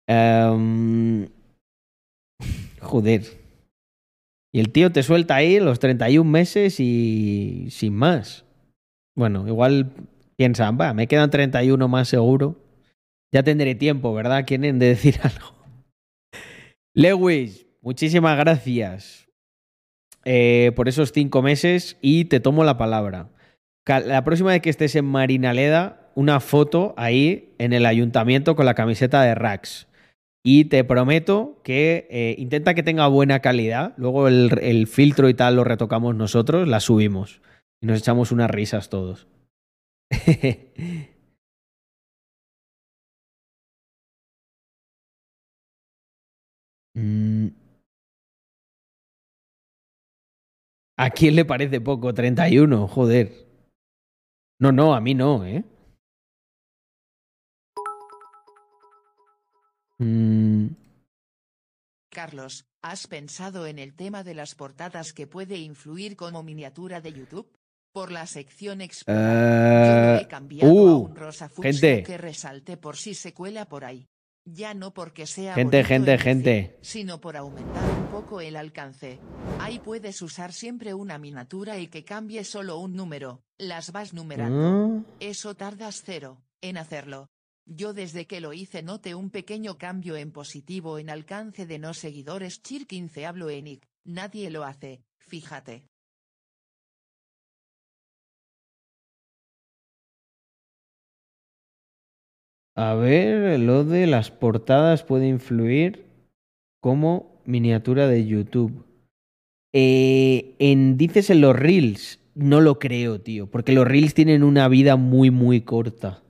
Em, joder. Y el tío te suelta ahí los 31 meses y sin más. Bueno, igual piensan, va, me quedan 31 más seguro. Ya tendré tiempo, ¿verdad? Quieren de decir algo. Lewis, muchísimas gracias eh, por esos cinco meses y te tomo la palabra. La próxima vez que estés en Marinaleda, una foto ahí en el ayuntamiento con la camiseta de Rax. Y te prometo que eh, intenta que tenga buena calidad. Luego el, el filtro y tal lo retocamos nosotros, la subimos. Y nos echamos unas risas todos. Mm. ¿A quién le parece poco 31? Joder. No, no, a mí no, ¿eh? Mm, Carlos, ¿has pensado en el tema de las portadas que puede influir como miniatura de YouTube? Por la sección yo lo eh, he cambiado a uh, un rosa fucsia gente. que resalte por si se cuela por ahí. Ya no porque sea Gente, gente, gente. sino por aumentar un poco el alcance. Ahí puedes usar siempre una miniatura y que cambie solo un número, las vas numerando. ah, Eso tardas cero en hacerlo. Yo desde que lo hice noté un pequeño cambio en positivo en alcance de no seguidores Chir 15 hablo en IC, nadie lo hace, fíjate. A ver, lo de las portadas puede influir como miniatura de YouTube. Eh, en, dices en los Reels, no lo creo, tío, porque los Reels tienen una vida muy, muy corta.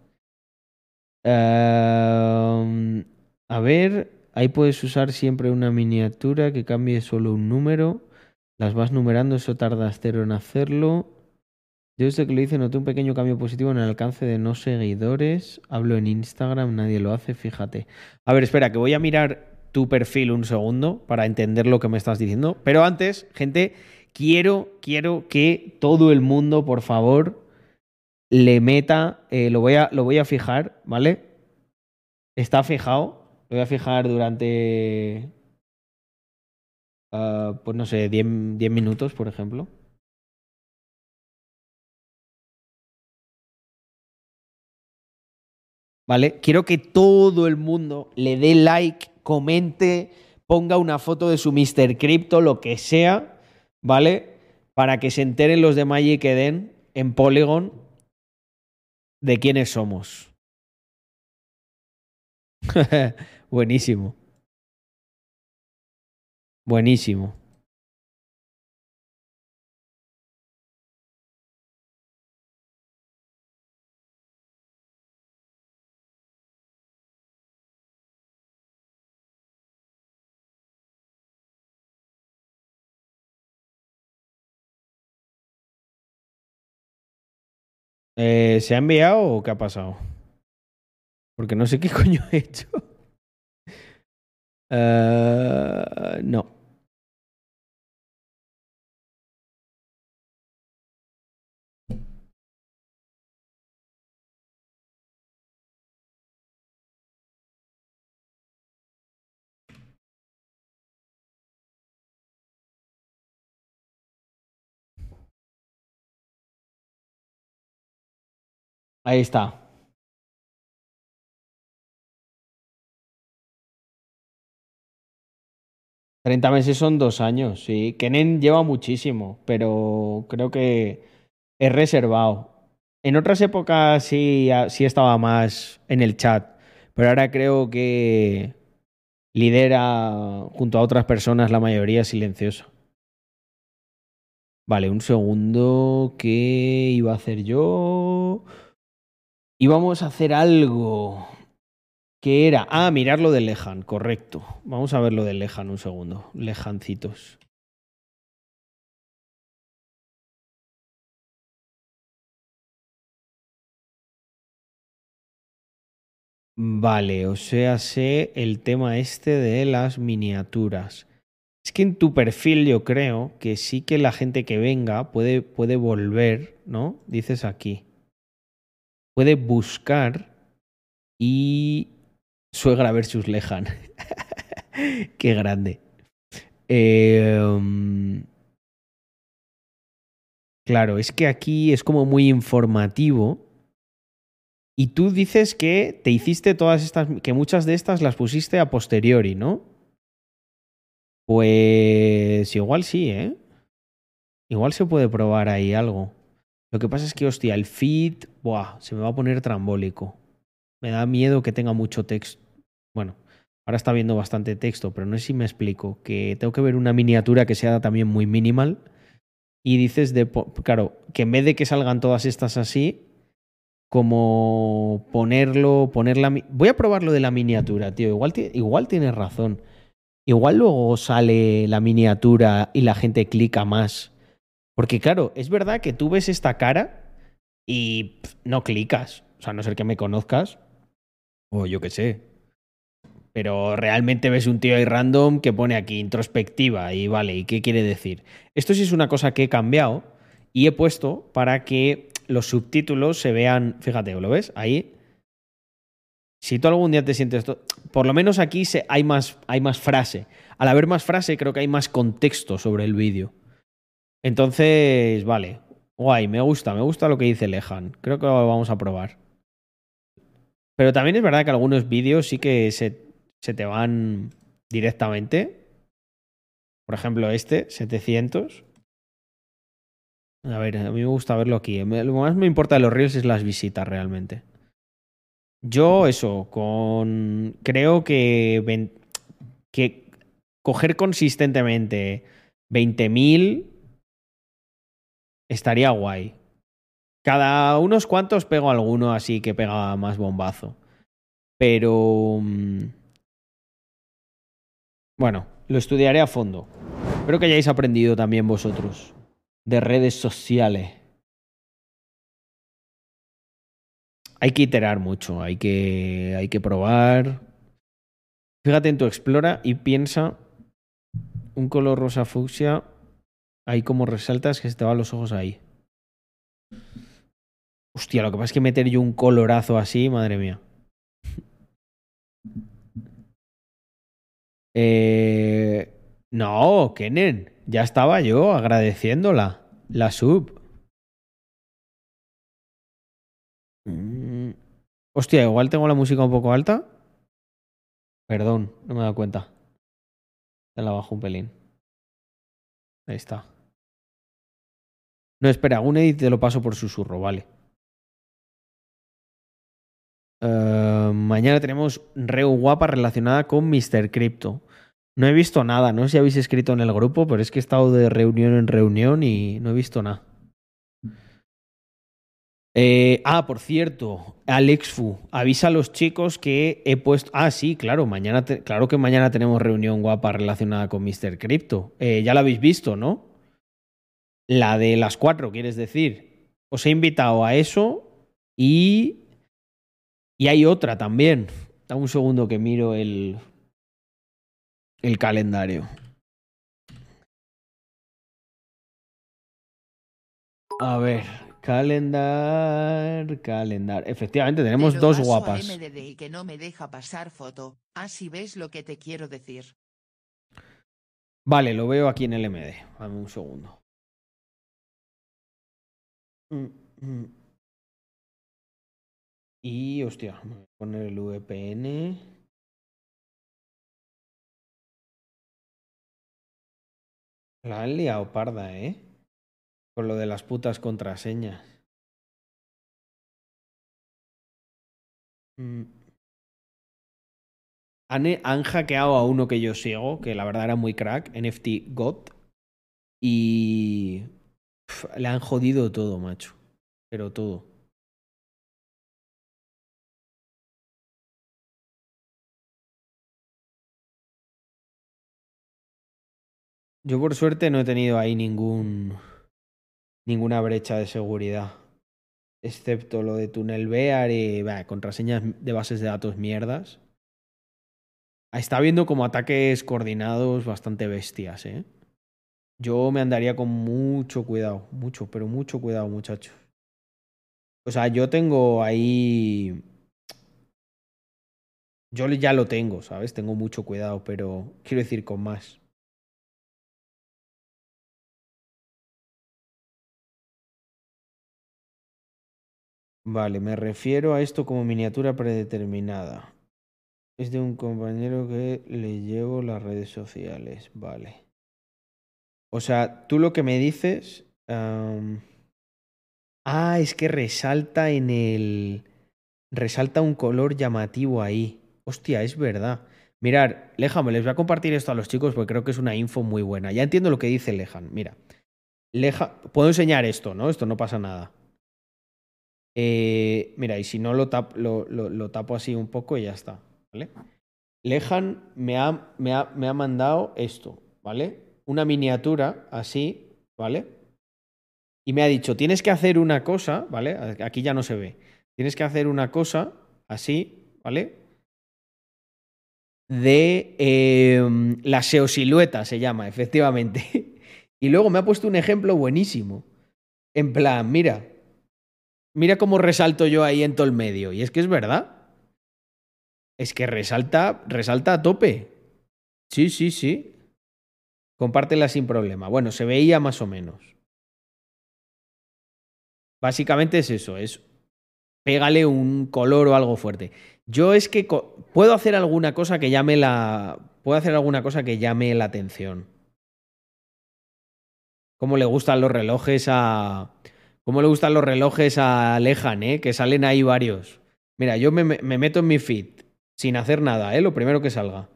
A ver, ahí puedes usar siempre una miniatura que cambie solo un número. Las vas numerando, eso tardas cero en hacerlo. Yo desde que lo hice noté un pequeño cambio positivo en el alcance de no seguidores. Hablo en Instagram, nadie lo hace, fíjate. A ver, espera, que voy a mirar tu perfil un segundo para entender lo que me estás diciendo. Pero antes, gente, quiero, quiero que todo el mundo, por favor, le meta. eh, lo, voy a, lo voy a fijar, ¿vale? Está fijado. Lo voy a fijar durante. ah, pues no sé, 10 10 minutos, por ejemplo. ¿Vale? Quiero que todo el mundo le dé like, comente, ponga una foto de su Mr. Crypto, lo que sea, ¿vale? Para que se enteren los de Magic Eden en Polygon de quiénes somos. Buenísimo. Buenísimo. Eh, ¿Se ha enviado o qué ha pasado? Porque no sé qué coño he hecho. Eh, no. Ahí está. Treinta meses son dos años, sí. Kenen lleva muchísimo, pero creo que es reservado. En otras épocas sí, sí estaba más en el chat, pero ahora creo que lidera junto a otras personas la mayoría silenciosa. Vale, un segundo. ¿Qué iba a hacer yo? Íbamos a hacer algo. ¿Qué era? Ah, mirar lo de Lejan, correcto. Vamos a ver lo de Lejan un segundo. Lejancitos. Vale, o sea, sé el tema este de las miniaturas. Es que en tu perfil yo creo que sí que la gente que venga puede, puede volver, ¿no? Dices aquí. Puede buscar y suegra versus Lejan. Qué grande. Em, claro, es que aquí es como muy informativo. Y tú dices que te hiciste todas estas, que muchas de estas las pusiste a posteriori, ¿no? Pues igual sí, ¿eh? Igual se puede probar ahí algo. Lo que pasa es que, hostia, el feed, buah, se me va a poner trambólico. Me da miedo que tenga mucho texto. Bueno, ahora está viendo bastante texto, pero no sé si me explico. Que tengo que ver una miniatura que sea también muy minimal. Y dices de. Claro, que en vez de que salgan todas estas así, como ponerlo, ponerla. Voy a probar lo de la miniatura, tío. Igual, igual tienes razón. Igual luego sale la miniatura y la gente clica más. Porque claro, es verdad que tú ves esta cara y no clicas. O sea, a no ser que me conozcas. O yo qué sé. Pero realmente ves un tío ahí random que pone aquí introspectiva y vale, ¿y qué quiere decir? Esto sí es una cosa que he cambiado y he puesto para que los subtítulos se vean, fíjate, ¿lo ves? Ahí si tú algún día te sientes... Por lo menos aquí hay, más, hay más frase. Al haber más frase, creo que hay más contexto sobre el vídeo. Entonces, vale. Guay, me gusta, me gusta lo que dice Lejan. Creo que lo vamos a probar. Pero también es verdad que algunos vídeos sí que se, te van directamente. Por ejemplo, este, 700. A ver, a mí me gusta verlo aquí. Lo más me importa de los reels es las visitas realmente. Yo eso, con creo que, que coger consistentemente 20.000 estaría guay. Cada unos cuantos pego alguno así que pega más bombazo. Pero... Mm, bueno, lo estudiaré a fondo. Espero que hayáis aprendido también vosotros de redes sociales. hay que iterar mucho, hay que, hay que probar. Fíjate en tu explora y piensa un color rosa fucsia, ahí como resaltas que se te van los ojos ahí. Hostia, lo que pasa es que meter yo un colorazo así, madre mía. Eh, no, Kenen, ya estaba yo agradeciéndola, la sub. Mm, hostia, igual tengo la música un poco alta. Perdón, no me he dado cuenta. Te la bajo un pelín. Ahí está. No, espera, un edit te lo paso por susurro, vale. Eh, mañana tenemos Reu guapa relacionada con Mr. Crypto. No he visto nada, no sé si habéis escrito en el grupo, pero es que he estado de reunión en reunión y no he visto nada. Eh, ah, por cierto, Alexfu, avisa a los chicos que he puesto. Ah, sí, claro, mañana claro que mañana tenemos reunión guapa relacionada con Mr. Crypto. Eh, ya la habéis visto, ¿no? La de las cuatro, quieres decir. Os he invitado a eso y. Y hay otra también. Da un segundo que miro el. El calendario. A ver, Calendar, calendar. Efectivamente, tenemos dos guapas. MDD que no me deja pasar foto. Así ves lo que te quiero decir. Vale, lo veo aquí en el MD. Dame un segundo. Mm, mm. Y, hostia, voy a poner el VPN. La han liado parda, ¿eh? Con lo de las putas contraseñas. Mm. Han, han hackeado a uno que yo sigo, que la verdad era muy crack, NFT God. Y le han jodido todo, macho. Pero todo. Yo por suerte no he tenido ahí ningún ninguna brecha de seguridad. Excepto lo de túnel Bear y contraseñas de bases de datos mierdas. Está viendo como ataques coordinados bastante bestias, ¿eh? Yo me andaría con mucho cuidado, mucho, pero mucho cuidado, muchachos. O sea, yo tengo ahí. Yo ya lo tengo, ¿sabes? Tengo mucho cuidado, pero quiero decir con más. Vale, me refiero a esto como miniatura predeterminada. Es de un compañero que le llevo las redes sociales. Vale. O sea, tú lo que me dices. Ah, es que resalta en el. Resalta un color llamativo ahí. Hostia, es verdad. Mirar, Lejan, les voy a compartir esto a los chicos porque creo que es una info muy buena. Ya entiendo lo que dice Lejan. Mira. Leja, puedo enseñar esto, ¿no? Esto no pasa nada. Eh, mira, y si no lo, tapo así un poco y ya está, ¿vale? Lejan me ha, me, ha, me ha mandado esto, ¿vale? Una miniatura así, ¿vale? Y me ha dicho, tienes que hacer una cosa, ¿vale? Aquí ya no se ve. Tienes que hacer una cosa así, ¿vale? De eh, la SEO-silueta se llama, efectivamente. y luego me ha puesto un ejemplo buenísimo. En plan, mira, Mira cómo resalto yo ahí en todo el medio. Y es que es verdad. Es que resalta, resalta a tope. Sí, sí, sí. Compártela sin problema. Bueno, se veía más o menos. Básicamente es eso, es pégale un color o algo fuerte. Yo es que puedo hacer alguna cosa que llame la puedo hacer alguna cosa que llame la atención. Cómo le gustan los relojes a ¿Cómo le gustan los relojes a Lejan, eh? Que salen ahí varios. Mira, yo me, me, meto en mi feed sin hacer nada, ¿eh? Lo primero que salga.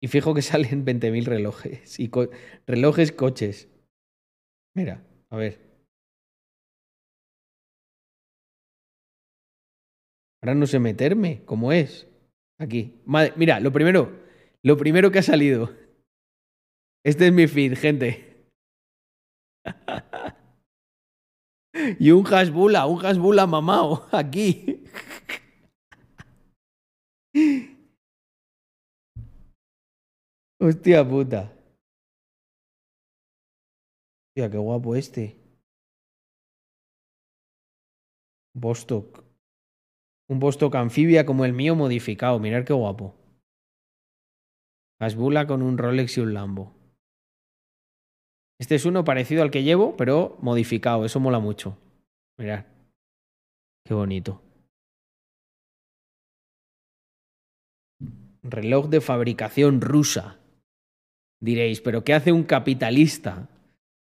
Y fijo que salen 20.000 relojes. Y relojes, coches. Mira, a ver. Ahora no sé meterme. ¿Cómo es? Aquí. Madre, mira, lo primero. Lo primero que ha salido. Este es mi feed, gente. Y un hasbula, un hasbula mamao aquí. Hostia puta. Hostia, qué guapo este. Bostock. Un Bostock anfibia como el mío modificado. Mirad qué guapo. Hasbula con un Rolex y un Lambo. Este es uno parecido al que llevo, pero modificado. Eso mola mucho. Mirad. Qué bonito. Reloj de fabricación rusa. Diréis, ¿pero qué hace un capitalista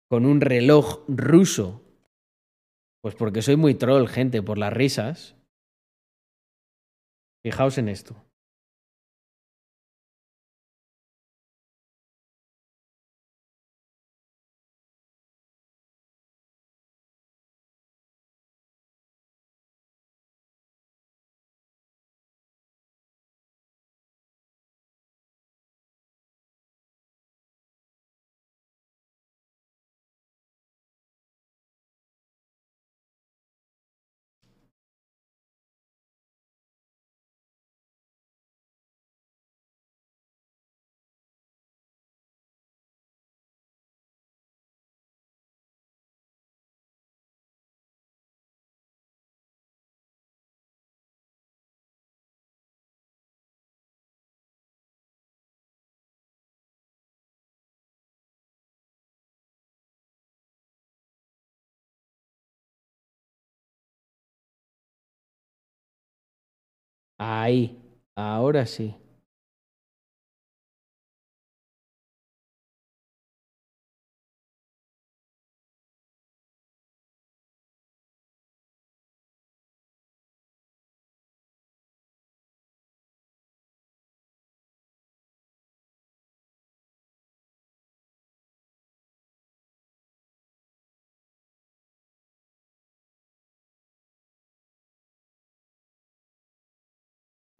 con un reloj ruso? Pues porque soy muy troll, gente, por las risas. Fijaos en esto. Ahí, ahora sí.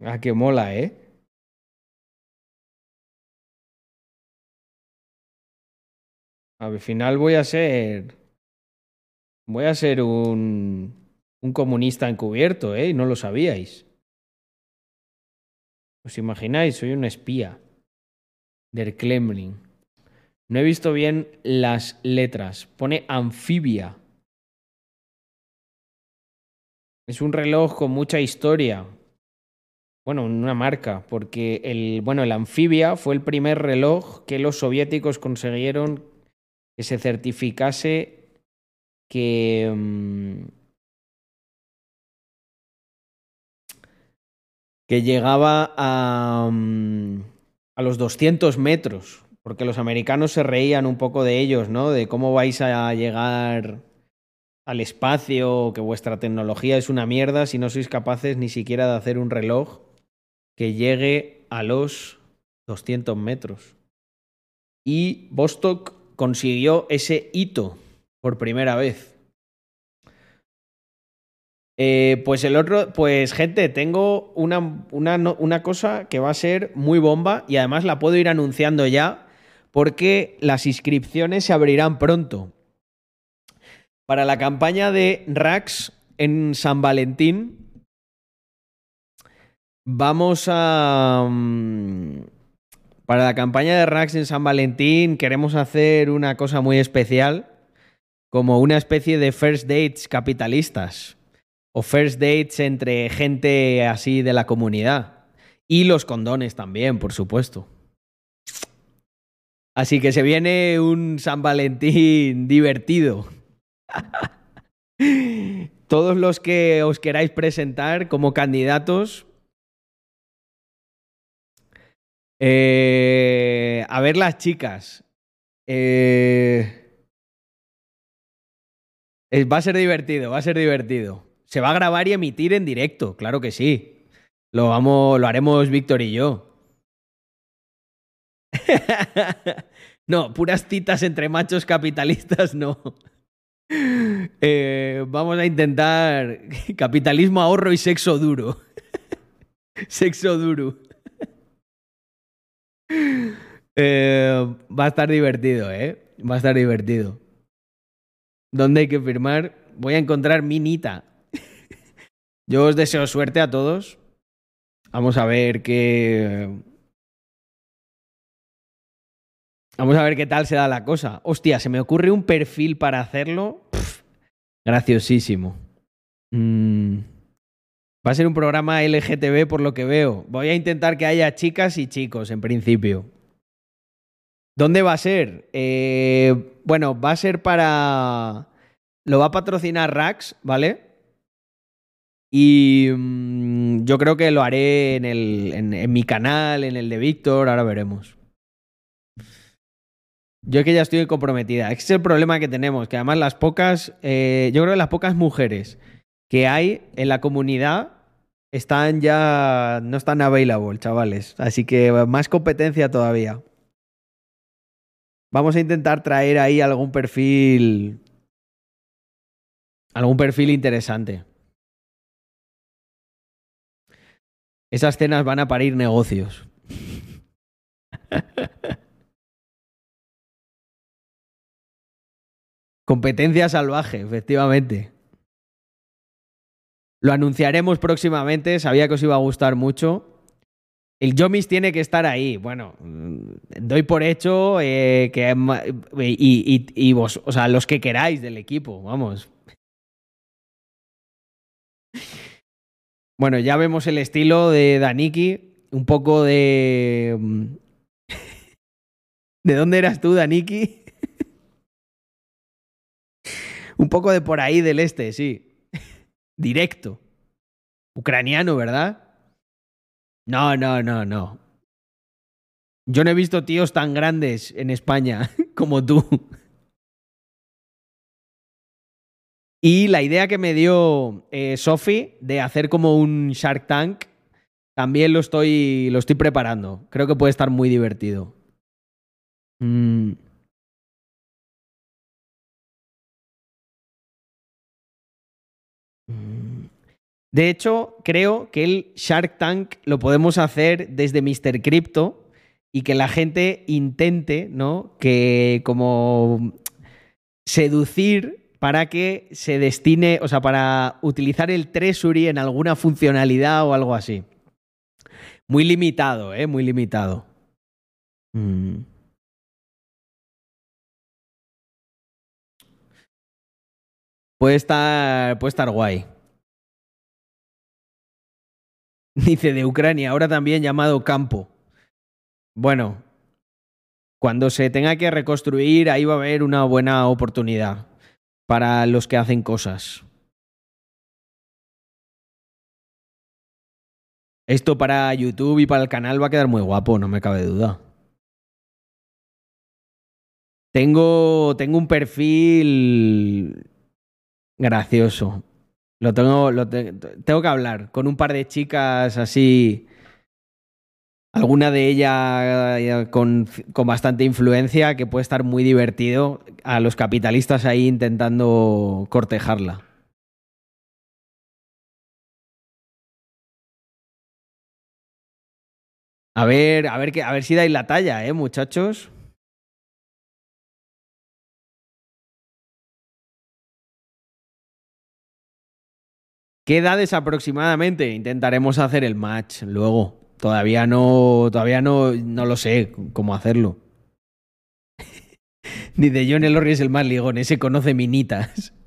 Ah, que mola, ¿eh? Al final voy a ser. Voy a ser un. Un comunista encubierto, ¿eh? No lo sabíais. ¿Os imagináis? Soy un espía. Del Kremlin. No he visto bien las letras. Pone anfibia. Es un reloj con mucha historia. Bueno, una marca, porque el, bueno, el Amphibia fue el primer reloj que los soviéticos consiguieron que se certificase que... mm, que llegaba a, mm, a los 200 metros, porque los americanos se reían un poco de ellos, ¿no? De cómo vais a llegar al espacio, que vuestra tecnología es una mierda si no sois capaces ni siquiera de hacer un reloj que llegue a los 200 metros. Y Vostok consiguió ese hito por primera vez. Eh, pues el otro, pues gente, tengo una, una, una cosa que va a ser muy bomba y además la puedo ir anunciando ya porque las inscripciones se abrirán pronto. Para la campaña de Rax en San Valentín, vamos a... mm, Para la campaña de Rax en San Valentín queremos hacer una cosa muy especial, como una especie de first dates capitalistas o first dates entre gente así de la comunidad. Y los condones también, por supuesto. Así que se viene un San Valentín divertido. Todos los que os queráis presentar como candidatos. Eh, a ver las chicas. Eh, eh, va a ser divertido, va a ser divertido. Se va a grabar y emitir en directo, claro que sí. Lo, vamos, lo haremos Víctor y yo. no, puras citas entre machos capitalistas no. Eh, vamos a intentar capitalismo, ahorro y sexo duro. sexo duro. Eh, va a estar divertido, ¿eh? Va a estar divertido. ¿Dónde hay que firmar? Voy a encontrar mi Nita. Yo os deseo suerte a todos. Vamos a ver qué. Vamos a ver qué tal se da la cosa. Hostia, se me ocurre un perfil para hacerlo. Graciosísimo. Mm. Va a ser un programa LGTB por lo que veo. Voy a intentar que haya chicas y chicos en principio. ¿Dónde va a ser? Eh, bueno, va a ser para... Lo va a patrocinar Rax, ¿vale? Y mm, yo creo que lo haré en, el, en, mi canal, en el de Víctor, ahora veremos. Yo es que ya estoy comprometida. Ese es el problema que tenemos, que además las pocas, eh, yo creo que las pocas mujeres que hay en la comunidad están ya, no están available, chavales. Así que más competencia todavía. Vamos a intentar traer ahí algún perfil, algún perfil interesante. Esas cenas van a parir negocios. Competencia salvaje, efectivamente. Lo anunciaremos próximamente, sabía que os iba a gustar mucho. El Yomis tiene que estar ahí. Bueno, mm, doy por hecho eh, que y, y- y vos, o sea, los que queráis del equipo, vamos. Bueno, ya vemos el estilo de Daniki, un poco de mm, ¿De dónde eras tú, Daniki? un poco de por ahí del este, sí. Directo. Ucraniano, ¿verdad? No, no, no, no. Yo no he visto tíos tan grandes en España como tú. Y la idea que me dio eh, Sophie de hacer como un Shark Tank, también lo estoy, lo estoy preparando. Creo que puede estar muy divertido. Mm. De hecho, creo que el Shark Tank lo podemos hacer desde Mr. Crypto y que la gente intente, ¿no? Que como seducir para que se destine, o sea, para utilizar el Treasury en alguna funcionalidad o algo así. Muy limitado, ¿eh? Muy limitado. Mm. Puede estar, puede estar guay. Dice de Ucrania, ahora también llamado campo. Bueno, cuando se tenga que reconstruir, ahí va a haber una buena oportunidad para los que hacen cosas. Esto para YouTube y para el canal va a quedar muy guapo, no me cabe duda. Tengo, tengo un perfil gracioso. Lo tengo, lo tengo que hablar con un par de chicas así. Alguna de ellas eh, con, con, bastante influencia que puede estar muy divertido a los capitalistas ahí intentando cortejarla. A ver, a ver, que, a ver si dais la talla, ¿eh, muchachos? ¿Qué edades aproximadamente? Intentaremos hacer el match luego. Todavía no, todavía no, no lo sé cómo hacerlo. Ni de John Elorri es el más ligón, ese conoce minitas.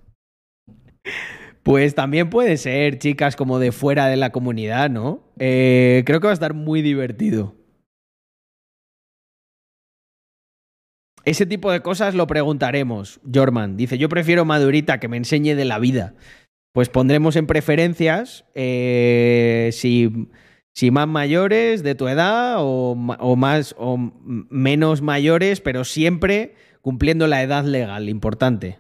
Pues también puede ser chicas como de fuera de la comunidad, ¿no? Eh, creo que va a estar muy divertido. Ese tipo de cosas lo preguntaremos. Jorman dice, yo prefiero Madurita que me enseñe de la vida. Pues pondremos en preferencias eh, si, más mayores de tu edad o, o más o menos mayores, pero siempre cumpliendo la edad legal, importante.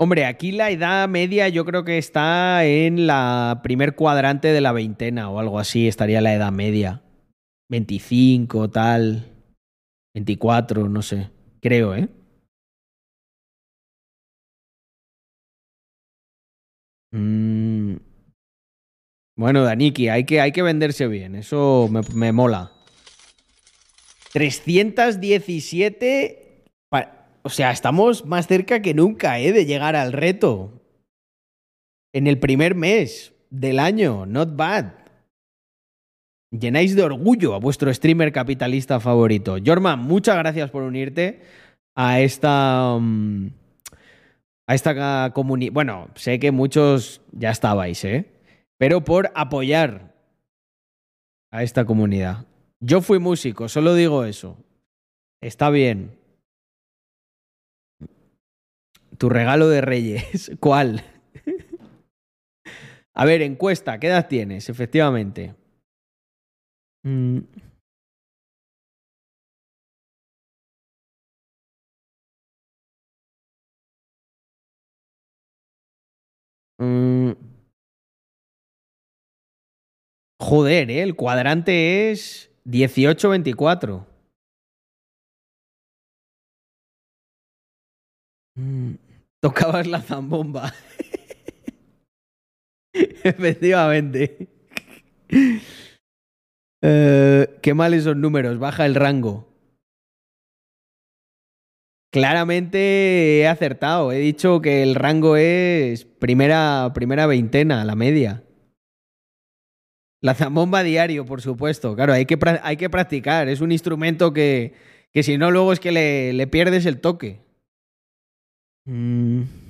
Hombre, aquí la edad media yo creo que está en la primer cuadrante de la veintena o algo así, estaría la edad media. 25, tal. 24, no sé. Creo, ¿eh? Mm. Bueno, Daniki, hay que, hay que venderse bien, eso me, me mola. 317 o sea, estamos más cerca que nunca, ¿eh? De llegar al reto. En el primer mes del año. Not bad. Llenáis de orgullo a vuestro streamer capitalista favorito. Jorman, muchas gracias por unirte a esta. Um, a esta comunidad. Bueno, sé que muchos ya estabais, ¿eh? Pero por apoyar a esta comunidad. Yo fui músico, solo digo eso. Está bien. Tu regalo de Reyes. ¿Cuál? A ver, encuesta, ¿qué edad tienes? Efectivamente. Mm. Mm. Joder, ¿eh? el cuadrante es 18-24. Mm. Tocabas la zambomba. Efectivamente. Eh, qué mal esos números, baja el rango. Claramente he acertado, he dicho que el rango es primera, primera veintena, la media. La zambomba diario, por supuesto. Claro, hay que, hay que practicar. Es un instrumento que, que si no, luego es que le, le pierdes el toque. Mm.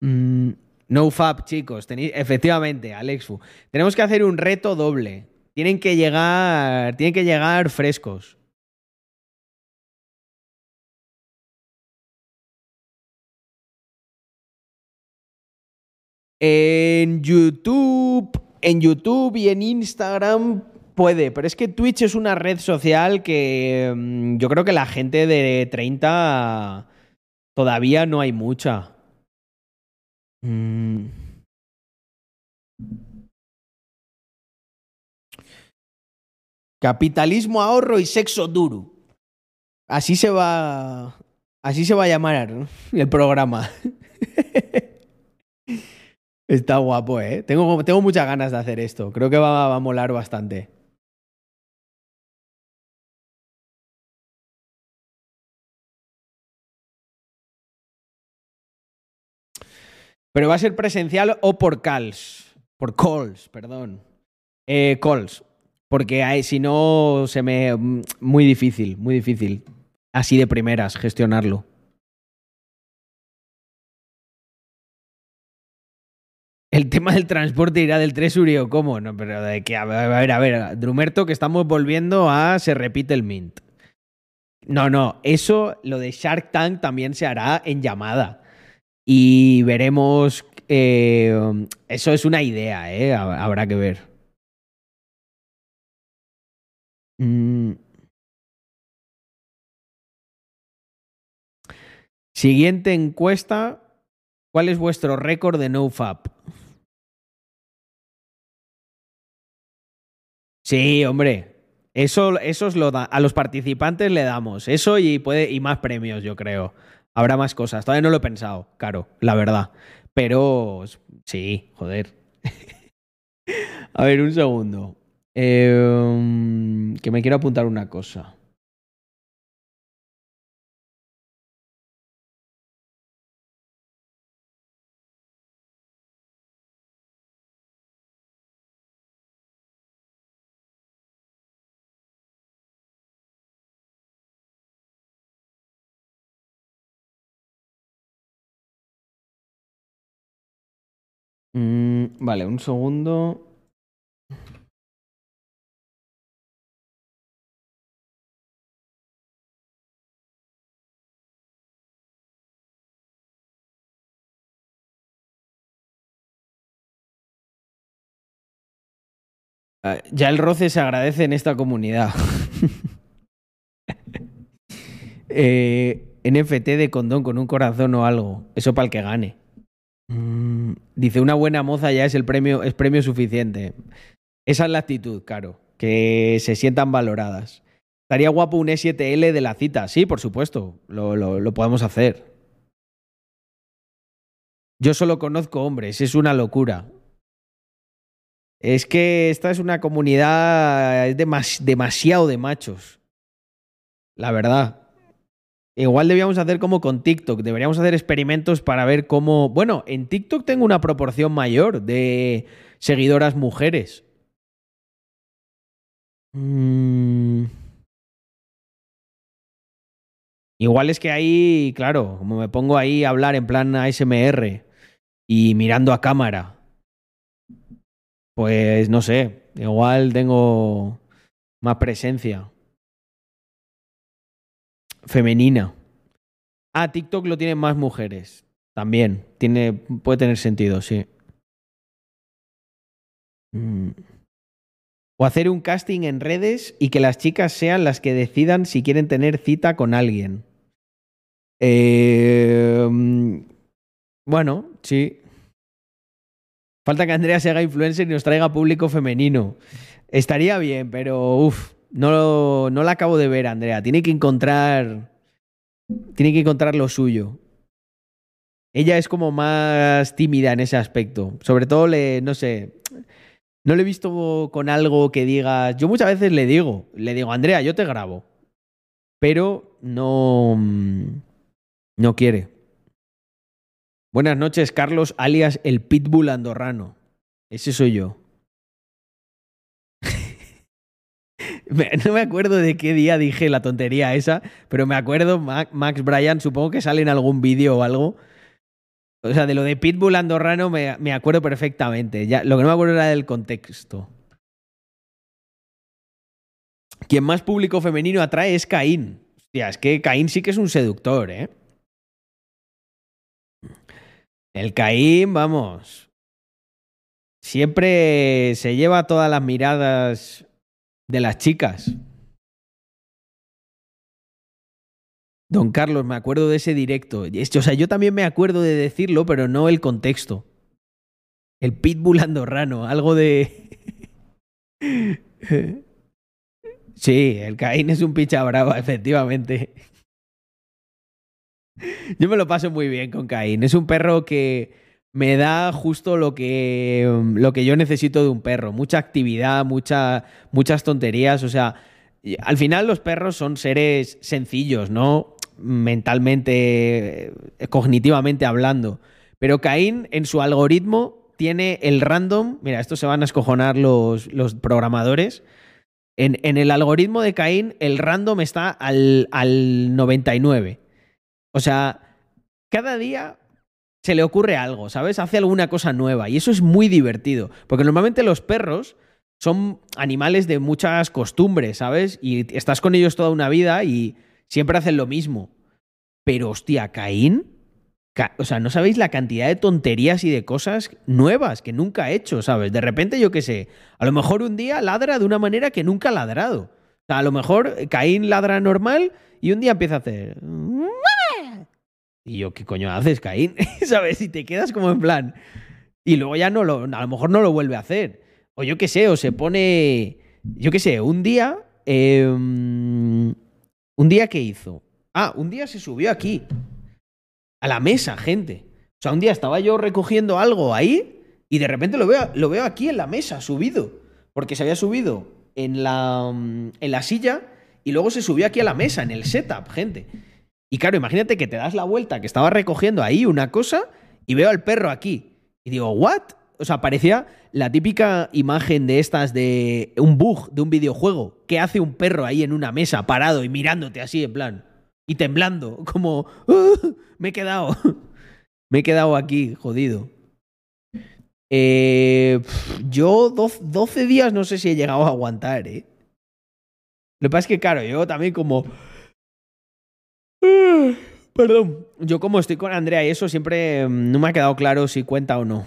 Mm, no fab, chicos. Efectivamente, Alexfu. Tenemos que hacer un reto doble. Tienen que llegar. Tienen que llegar frescos. En YouTube. En YouTube y en Instagram Puede, pero es que Twitch es una red social que mm, yo creo que la gente de 30 todavía no hay mucha. Mm. Capitalismo, ahorro y sexo duro. Así se va. Así se va a llamar el programa. Está guapo, ¿eh? Tengo, tengo muchas ganas de hacer esto. Creo que va, va a molar bastante. Pero va a ser presencial o por calls. Por calls, perdón. Eh, calls. Porque si no, se me. mm, Muy difícil, muy difícil. Así de primeras, gestionarlo. El tema del transporte irá del Tresurio, ¿cómo? No, pero de que, a ver, a ver, Drumerto, que estamos volviendo a se repite el Mint. No, no, eso, lo de Shark Tank también se hará en llamada. Y veremos. eh, eso es una idea, ¿eh? Hab- Habrá que ver. Mm. Siguiente encuesta. ¿Cuál es vuestro récord de NoFap? Sí, hombre. Eso, eso os lo da. A los participantes le damos. Eso y, puede, y más premios, yo creo. Habrá más cosas. Todavía no lo he pensado, claro, la verdad. Pero sí, joder. A ver, un segundo. Eh, que me quiero apuntar una cosa. Vale, un segundo. Ah, Ya el roce se agradece en esta comunidad. Eh, NFT de condón con un corazón o algo. Eso para el que gane. Mm, dice, una buena moza ya es el premio, es premio suficiente. Esa es la actitud, claro. Que se sientan valoradas. Estaría guapo un E7L de la cita. Sí, por supuesto. Lo, lo- podemos hacer. Yo solo conozco hombres. Es una locura. Es que esta es una comunidad. Es demas- demasiado de machos. La verdad. Igual debíamos hacer como con TikTok. Deberíamos hacer experimentos para ver cómo. Bueno, en TikTok tengo una proporción mayor de seguidoras mujeres. Mm. Igual es que ahí, claro, como me pongo ahí a hablar en plan ASMR y mirando a cámara, pues no sé, igual tengo más presencia femenina. Ah, TikTok lo tienen más mujeres. También. Tiene, puede tener sentido, sí. Mm. O hacer un casting en redes y que las chicas sean las que decidan si quieren tener cita con alguien. Mm, bueno, sí. Falta que Andrea se haga influencer y nos traiga público femenino. Estaría bien, pero uff, no, no la acabo de ver, Andrea. Tiene que encontrar. Tiene que encontrar lo suyo. Ella es como más tímida en ese aspecto. Sobre todo le, no sé. No le he visto con algo que digas. Yo muchas veces le digo, le digo, Andrea, yo te grabo. Pero no. No quiere. Buenas noches, Carlos, alias el Pitbull andorrano. Ese soy yo. No me acuerdo de qué día dije la tontería esa, pero me acuerdo, Ma- Max Bryan, supongo que sale en algún vídeo o algo. O sea, de lo de Pitbull andorrano me, me acuerdo perfectamente. Ya, lo que no me acuerdo era del contexto. Quien más público femenino atrae es Caín. Hostia, es que Caín sí que es un seductor, ¿eh? El Caín, vamos. Siempre se lleva todas las miradas de las chicas. Don Carlos, me acuerdo de ese directo. O sea, yo también me acuerdo de decirlo, pero no el contexto. El pitbull andorrano, algo de... Sí, el Caín es un picha brava, efectivamente. Yo me lo paso muy bien con Caín. Es un perro que me da justo lo que, lo que yo necesito de un perro. Mucha actividad, mucha, muchas tonterías. O sea, al final los perros son seres sencillos, ¿no? Mentalmente, cognitivamente hablando. Pero Caín en su algoritmo tiene el random. Mira, esto se van a escojonar los, los programadores. En, en, el algoritmo de Caín, el random está al, al 99. O sea, cada día se le ocurre algo, ¿sabes? Hace alguna cosa nueva y eso es muy divertido, porque normalmente los perros son animales de muchas costumbres, ¿sabes? Y estás con ellos toda una vida y siempre hacen lo mismo. Pero hostia, Caín, o sea, no sabéis la cantidad de tonterías y de cosas nuevas que nunca ha hecho, ¿sabes? De repente, yo qué sé, a lo mejor un día ladra de una manera que nunca ha ladrado. O sea, a lo mejor Caín ladra normal y un día empieza a hacer... Y yo, ¿qué coño haces, Caín? ¿Sabes? Y te quedas como en plan. Y luego ya no lo, a lo mejor no lo vuelve a hacer. O yo qué sé, o se pone. Yo qué sé, un día. Eh, un día que hizo. Ah, un día se subió aquí. A la mesa, gente. O sea, un día estaba yo recogiendo algo ahí y de repente lo veo, lo veo aquí en la mesa, subido. Porque se había subido en la, en la silla y luego se subió aquí a la mesa, en el setup, gente. Y claro, imagínate que te das la vuelta, que estaba recogiendo ahí una cosa y veo al perro aquí. Y digo, ¿what? O sea, parecía la típica imagen de estas de un bug de un videojuego. que hace un perro ahí en una mesa parado y mirándote así en plan? Y temblando, como, uh, me he quedado. me he quedado aquí, jodido. Eh, yo 12 días no sé si he llegado a aguantar, ¿eh? Lo que pasa es que, claro, yo también como Perdón. Yo como estoy con Andrea y eso siempre mm, no me ha quedado claro si cuenta o no.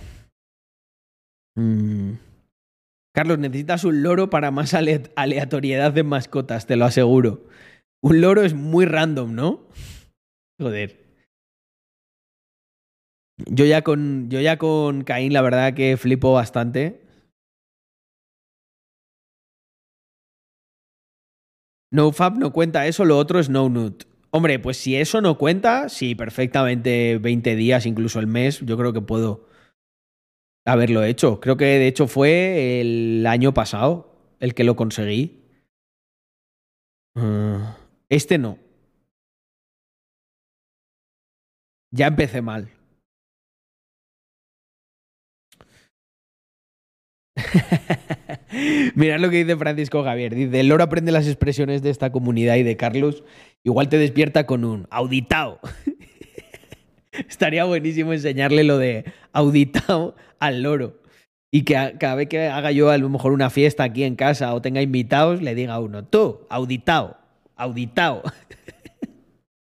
Mm. Carlos, necesitas un loro para más aleatoriedad de mascotas, te lo aseguro. Un loro es muy random, ¿no? Joder. Yo ya con, yo ya con Caín, la verdad que flipo bastante. NoFap no cuenta eso, lo otro es No Nut. Hombre, pues si eso no cuenta, sí, perfectamente 20 días, incluso el mes, yo creo que puedo haberlo hecho. Creo que de hecho fue el año pasado el que lo conseguí. Ah, este no. Ya empecé mal. Mirad lo que dice Francisco Javier. Dice, el loro aprende las expresiones de esta comunidad y de Carlos. Igual te despierta con un auditao. Estaría buenísimo enseñarle lo de auditao al loro. Y que cada vez que haga yo a lo mejor una fiesta aquí en casa o tenga invitados, le diga a uno, tú, auditao, auditao.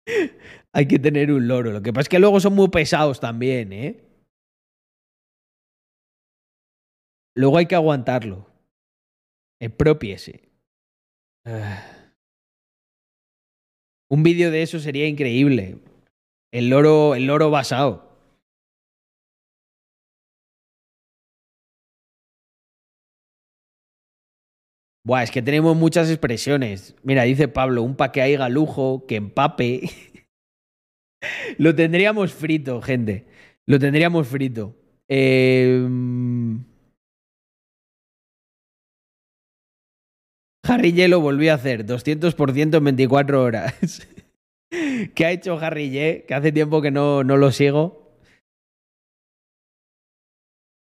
Hay que tener un loro. Lo que pasa es que luego son muy pesados también, ¿eh? Luego hay que aguantarlo. Expropiese. Ah. Un vídeo de eso sería increíble. El loro, el loro basado. Buah, es que tenemos muchas expresiones. Mira, dice Pablo, un pa' que haiga lujo, que empape. Lo tendríamos frito, gente. Lo tendríamos frito. Eh... Harry Ye lo volvió a hacer, 200% en 24 horas. ¿Qué ha hecho Harry Ye? Que hace tiempo que no, no lo sigo.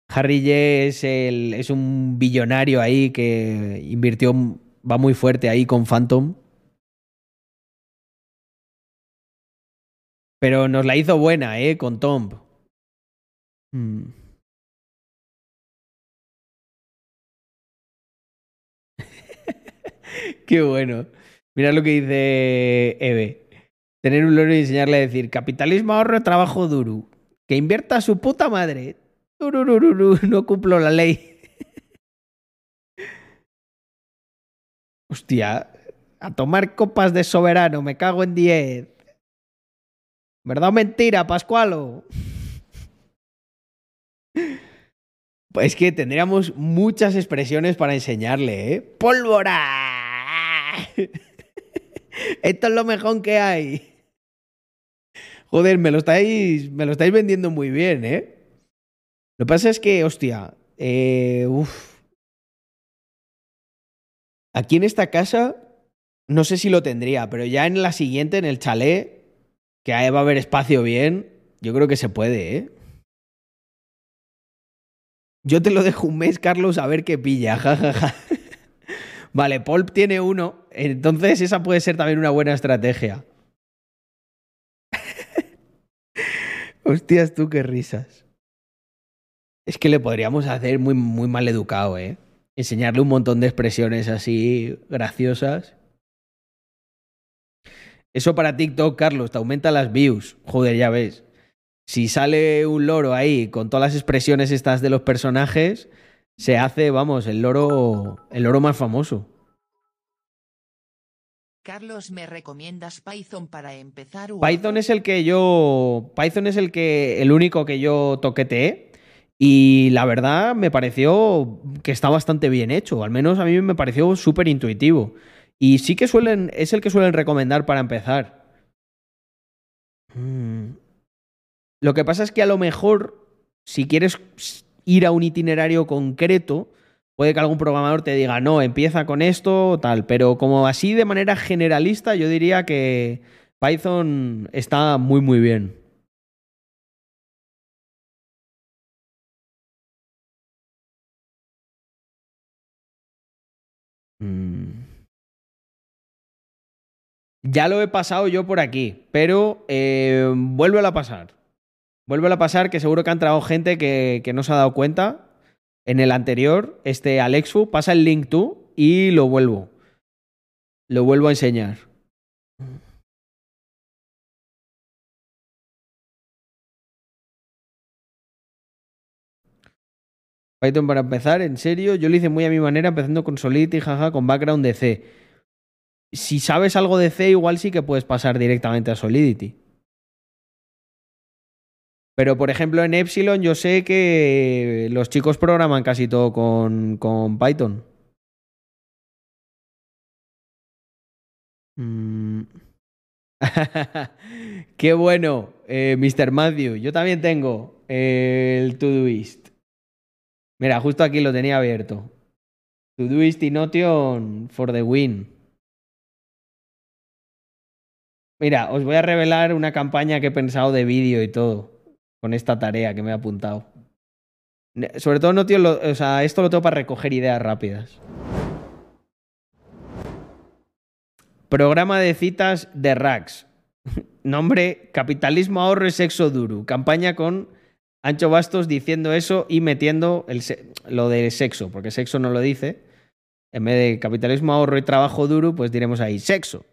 Harry Ye es, el, es un billonario ahí que invirtió, va muy fuerte ahí con Phantom. Pero nos la hizo buena, ¿eh? Con Tom. Hmm. Qué bueno. Mira lo que dice Eve. Tener un loro y enseñarle a decir capitalismo, ahorro, trabajo duro. Que invierta su puta madre. no cumplo la ley. Hostia, a tomar copas de soberano, me cago en 10. ¿Verdad o mentira, Pascualo? Pues que tendríamos muchas expresiones para enseñarle, ¿eh? ¡Pólvora! Esto es lo mejor que hay. Joder, me lo estáis, me lo estáis vendiendo muy bien, ¿eh? Lo que pasa es que, hostia, eh. Aquí en esta casa, no sé si lo tendría, pero ya en la siguiente, en el chalet, que ahí va a haber espacio bien, yo creo que se puede, ¿eh? Yo te lo dejo un mes, Carlos, a ver qué pilla, jajaja. Vale, Paul tiene uno, entonces esa puede ser también una buena estrategia. Hostias, tú qué risas. Es que le podríamos hacer muy, muy mal educado, ¿eh? Enseñarle un montón de expresiones así graciosas. Eso para TikTok, Carlos, te aumenta las views. Joder, ya ves. Si sale un loro ahí con todas las expresiones estas de los personajes, se hace, vamos, el loro, el loro más famoso. Carlos, ¿me recomiendas Python para empezar? Python es el que yo. Python es el que. el único que yo toqueteé. Y la verdad me pareció que está bastante bien hecho. Al menos a mí me pareció súper intuitivo. Y sí que suelen. es el que suelen recomendar para empezar. Mm. Lo que pasa es que a lo mejor, si quieres ir a un itinerario concreto, puede que algún programador te diga, no, empieza con esto, tal. Pero como así de manera generalista, yo diría que Python está muy, muy bien. Mm. Ya lo he pasado yo por aquí, pero eh, a pasar. Vuelve a pasar que seguro que ha entrado gente que, que no se ha dado cuenta. En el anterior, este Alexfu, pasa el link tú y lo vuelvo. Lo vuelvo a enseñar. Python para empezar, en serio, yo lo hice muy a mi manera, empezando con Solidity, jaja, con background de C. Si sabes algo de C, igual sí que puedes pasar directamente a Solidity. Pero, por ejemplo, en Epsilon yo sé que los chicos programan casi todo con, con Python. Mm. Qué bueno, eh, Mr. Matthew. Yo también tengo el Todoist. Mira, justo aquí lo tenía abierto. Todoist y Notion for the win. Mira, os voy a revelar una campaña que he pensado de vídeo y todo con esta tarea que me he apuntado. Sobre todo, no, tío, o sea, esto lo tengo para recoger ideas rápidas. Programa de citas de Rax. Nombre: Capitalismo, ahorro y sexo duro. Campaña con Ancho Bastos diciendo eso y metiendo el lo de sexo, porque sexo no lo dice. En vez de capitalismo, ahorro y trabajo duro, pues diremos ahí sexo.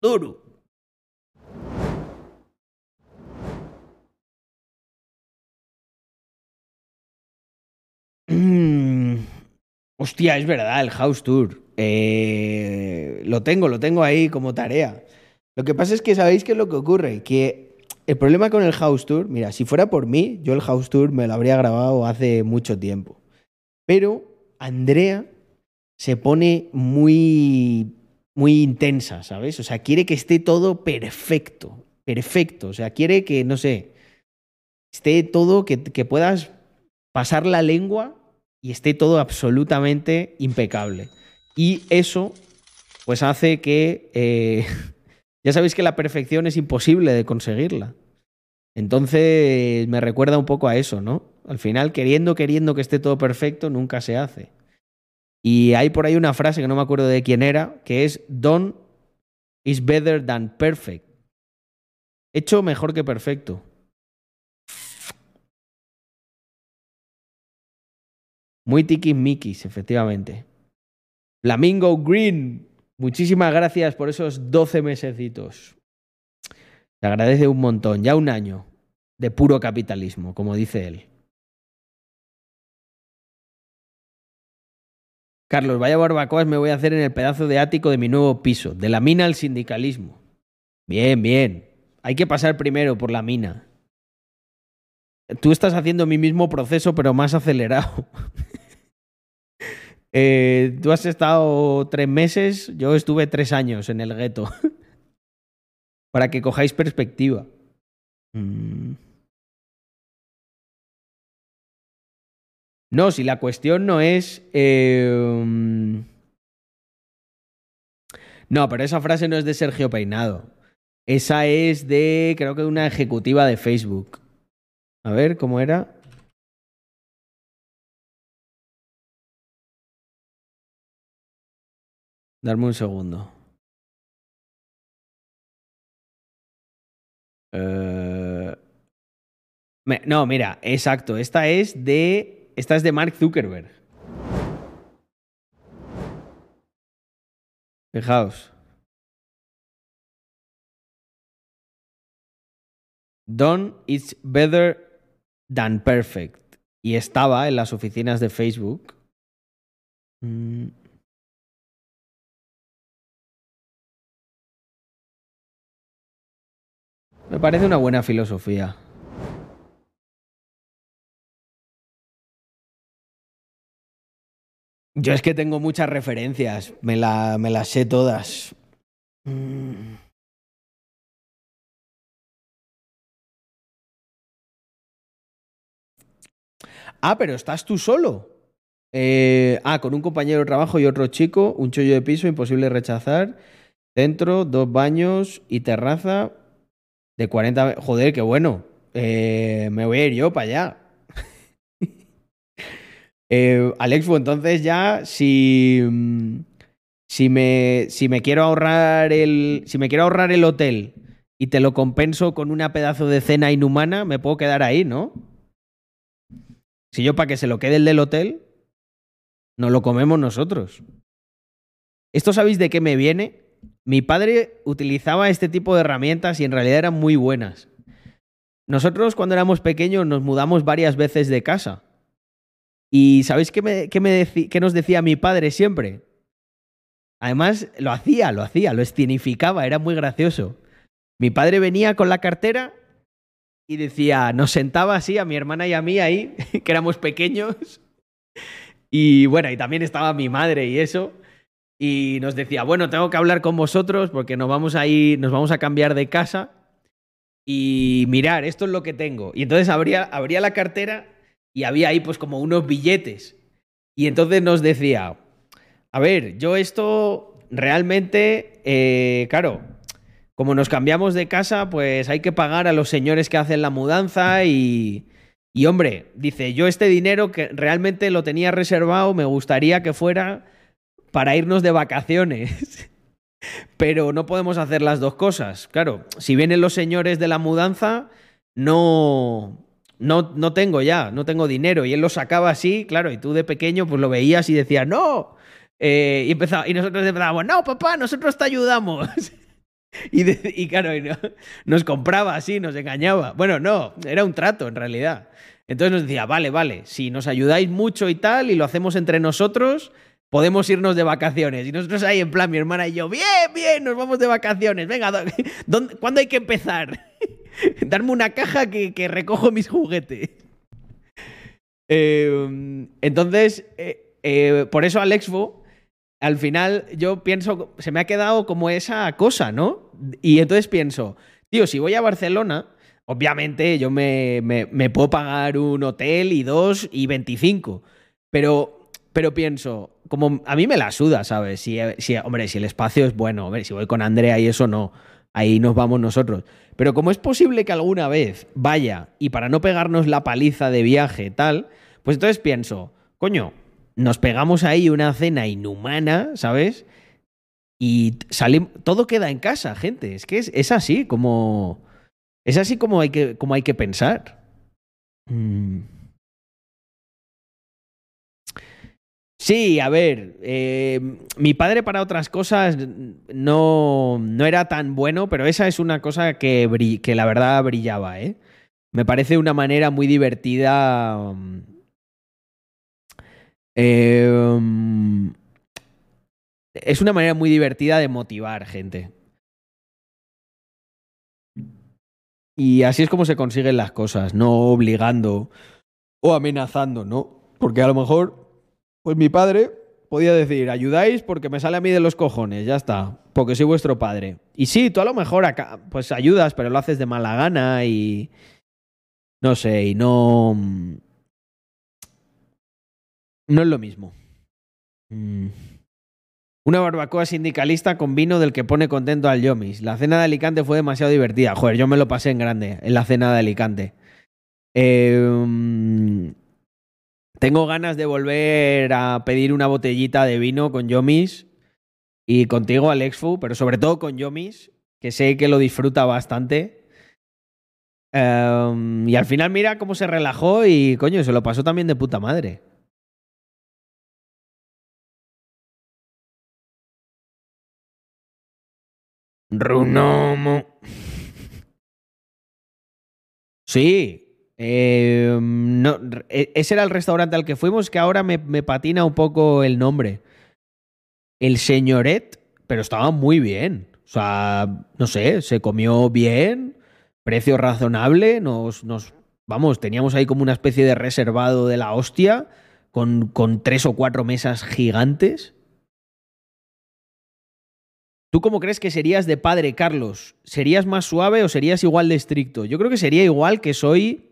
Duro. Hostia, es verdad, el House Tour. Eh, lo tengo, lo tengo ahí como tarea. Lo que pasa es que sabéis qué es lo que ocurre, que el problema con el House Tour, mira, si fuera por mí, yo el House Tour me lo habría grabado hace mucho tiempo. Pero Andrea se pone muy muy intensa, ¿sabes? O sea, quiere que esté todo perfecto, perfecto. O sea, quiere que, no sé, esté todo, que, que puedas pasar la lengua y esté todo absolutamente impecable. Y eso, pues hace que, eh, ya sabéis que la perfección es imposible de conseguirla. Entonces me recuerda un poco a eso, ¿no? Al final, queriendo, queriendo que esté todo perfecto, nunca se hace. Y hay por ahí una frase que no me acuerdo de quién era, que es Done is better than perfect. Hecho mejor que perfecto. Muy tiquismiquis, efectivamente. Flamingo Green, muchísimas gracias por esos 12 mesecitos. Te agradece un montón, ya un año de puro capitalismo, como dice él. Carlos, vaya barbacoas me voy a hacer en el pedazo de ático de mi nuevo piso, de la mina al sindicalismo. Bien, bien. Hay que pasar primero por la mina. Tú estás haciendo mi mismo proceso, pero más acelerado. Eh, tú has estado tres meses, yo estuve tres años en el gueto. Para que cojáis perspectiva. Mm. No, si la cuestión no es. mm, No, pero esa frase no es de Sergio Peinado. Esa es de, creo que de una ejecutiva de Facebook. A ver, ¿cómo era? Darme un segundo. Eh, no, mira, exacto. Esta es de. Esta es de Mark Zuckerberg. Fijaos. Done is better than perfect. Y estaba en las oficinas de Facebook. Mm. Parece una buena filosofía. Yo es que tengo muchas referencias, me, la- me las sé todas. Mm. Ah, pero estás tú solo. Eh, ah, con un compañero de trabajo y otro chico, un chollo de piso, imposible rechazar. Centro, dos baños y terraza de 40... ve- Joder, qué bueno. Eh, me voy a ir yo para allá. Eh, Alex, pues entonces ya, si, mm, si, me, si me quiero ahorrar el. Si me quiero ahorrar el hotel y te lo compenso con una pedazo de cena inhumana, me puedo quedar ahí, ¿no? Si yo para que se lo quede el del hotel, nos lo comemos nosotros. ¿Esto sabéis de qué me viene? Mi padre utilizaba este tipo de herramientas y en realidad eran muy buenas. Nosotros cuando éramos pequeños nos mudamos varias veces de casa. ¿Y sabéis qué, nos decía mi padre siempre? Además, lo hacía, lo hacía, lo escenificaba, era muy gracioso. Mi padre venía con la cartera y decía, nos sentaba así a mi hermana y a mí ahí, que éramos pequeños. Y bueno, y también estaba mi madre y eso. Y nos decía, bueno, tengo que hablar con vosotros porque nos vamos a ir, nos vamos a cambiar de casa. Y mirar, esto es lo que tengo. Y entonces abría, abría la cartera y había ahí pues como unos billetes. Y entonces nos decía, a ver, yo esto realmente, eh, claro, como nos cambiamos de casa, pues hay que pagar a los señores que hacen la mudanza y... Y hombre, dice, yo este dinero que realmente lo tenía reservado, me gustaría que fuera para irnos de vacaciones. Pero no podemos hacer las dos cosas. Claro, si vienen los señores de la mudanza, no, no, no tengo ya, no tengo dinero. Y él lo sacaba así, claro, y tú de pequeño pues lo veías y decías, no. Eh, y, empezaba, y nosotros empezábamos, no, papá, nosotros te ayudamos. y, de- y claro, nos compraba así, nos engañaba. Bueno, no, era un trato en realidad. Entonces nos decía, vale, vale, si nos ayudáis mucho y tal, y lo hacemos entre nosotros, podemos irnos de vacaciones. Y nosotros ahí, en plan, mi hermana y yo, bien, bien, nos vamos de vacaciones. Venga, ¿dó- ¿dónde- ¿cuándo hay que empezar? Darme una caja que, que recojo mis juguetes. Eh, entonces, eh, eh, por eso al Expo, al final yo pienso, se me ha quedado como esa cosa, ¿no? Y entonces pienso, tío, si voy a Barcelona, obviamente yo me, me- me puedo pagar un hotel y dos y 25, pero, pero pienso, como a mí me la suda, ¿sabes? Si, si, hombre, si el espacio es bueno, hombre, si voy con Andrea y eso no, ahí nos vamos nosotros. Pero como es posible que alguna vez vaya y para no pegarnos la paliza de viaje tal, pues entonces pienso, coño, nos pegamos ahí una cena inhumana, ¿sabes? Y salimos, todo queda en casa, gente. Es que es, es así como. Es así como hay que, como hay que pensar. Mm. Sí, a ver, eh, mi padre para otras cosas no, no era tan bueno, pero esa es una cosa que, la verdad brillaba, ¿eh? Me parece una manera muy divertida. eh, um, es una manera muy divertida de motivar gente. Y así es como se consiguen las cosas, no obligando o amenazando, ¿no? Porque a lo mejor, pues mi padre podía decir, ayudáis porque me sale a mí de los cojones, ya está, porque soy vuestro padre. Y sí, tú a lo mejor acá, pues ayudas, pero lo haces de mala gana y... No sé, y no... No es lo mismo. Mm. Una barbacoa sindicalista con vino del que pone contento al Yomis. La cena de Alicante fue demasiado divertida. Joder, yo me lo pasé en grande en la cena de Alicante. Eh, tengo ganas de volver a pedir una botellita de vino con Yomis y contigo, Alexfu, pero sobre todo con Yomis, que sé que lo disfruta bastante. Um, y al final mira cómo se relajó y coño, se lo pasó también de puta madre. Runomo. Sí, eh, no, e, ese era el restaurante al que fuimos, que ahora me, me, patina un poco el nombre. El señoret, pero estaba muy bien. O sea, no sé, se comió bien, precio razonable, nos, nos vamos, teníamos ahí como una especie de reservado de la hostia, con, con tres o cuatro mesas gigantes. ¿Tú cómo crees que serías de padre, Carlos? ¿Serías más suave o serías igual de estricto? Yo creo que sería igual que soy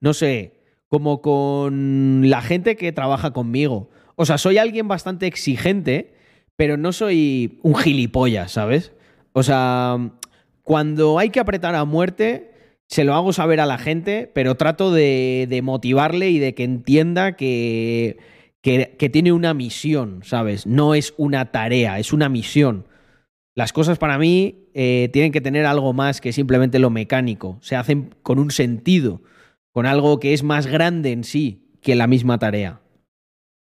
no sé, como con la gente que trabaja conmigo. O sea, soy alguien bastante exigente, pero no soy un gilipollas, ¿sabes? O sea, cuando hay que apretar a muerte, se lo hago saber a la gente, pero trato de, de motivarle y de que entienda que, que, que, tiene una misión, ¿sabes? No es una tarea, es una misión. Las cosas para mí eh, tienen que tener algo más que simplemente lo mecánico, se hacen con un sentido con algo que es más grande en sí que la misma tarea.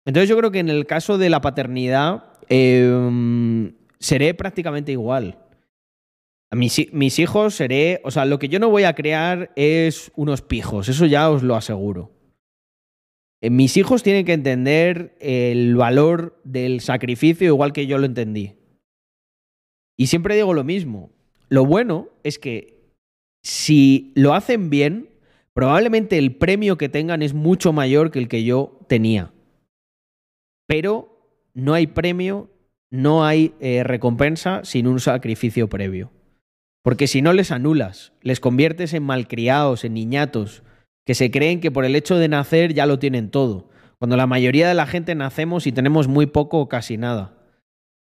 Entonces yo creo que en el caso de la paternidad eh, seré prácticamente igual. A mis, mis, hijos seré, o sea, lo que yo no voy a crear es unos pijos, eso ya os lo aseguro. Eh, mis hijos tienen que entender el valor del sacrificio igual que yo lo entendí. Y siempre digo lo mismo. Lo bueno es que si lo hacen bien, probablemente el premio que tengan es mucho mayor que el que yo tenía. Pero no hay premio, no hay eh, recompensa sin un sacrificio previo. Porque si no les anulas, les conviertes en malcriados, en niñatos, que se creen que por el hecho de nacer ya lo tienen todo, cuando la mayoría de la gente nacemos y tenemos muy poco o casi nada.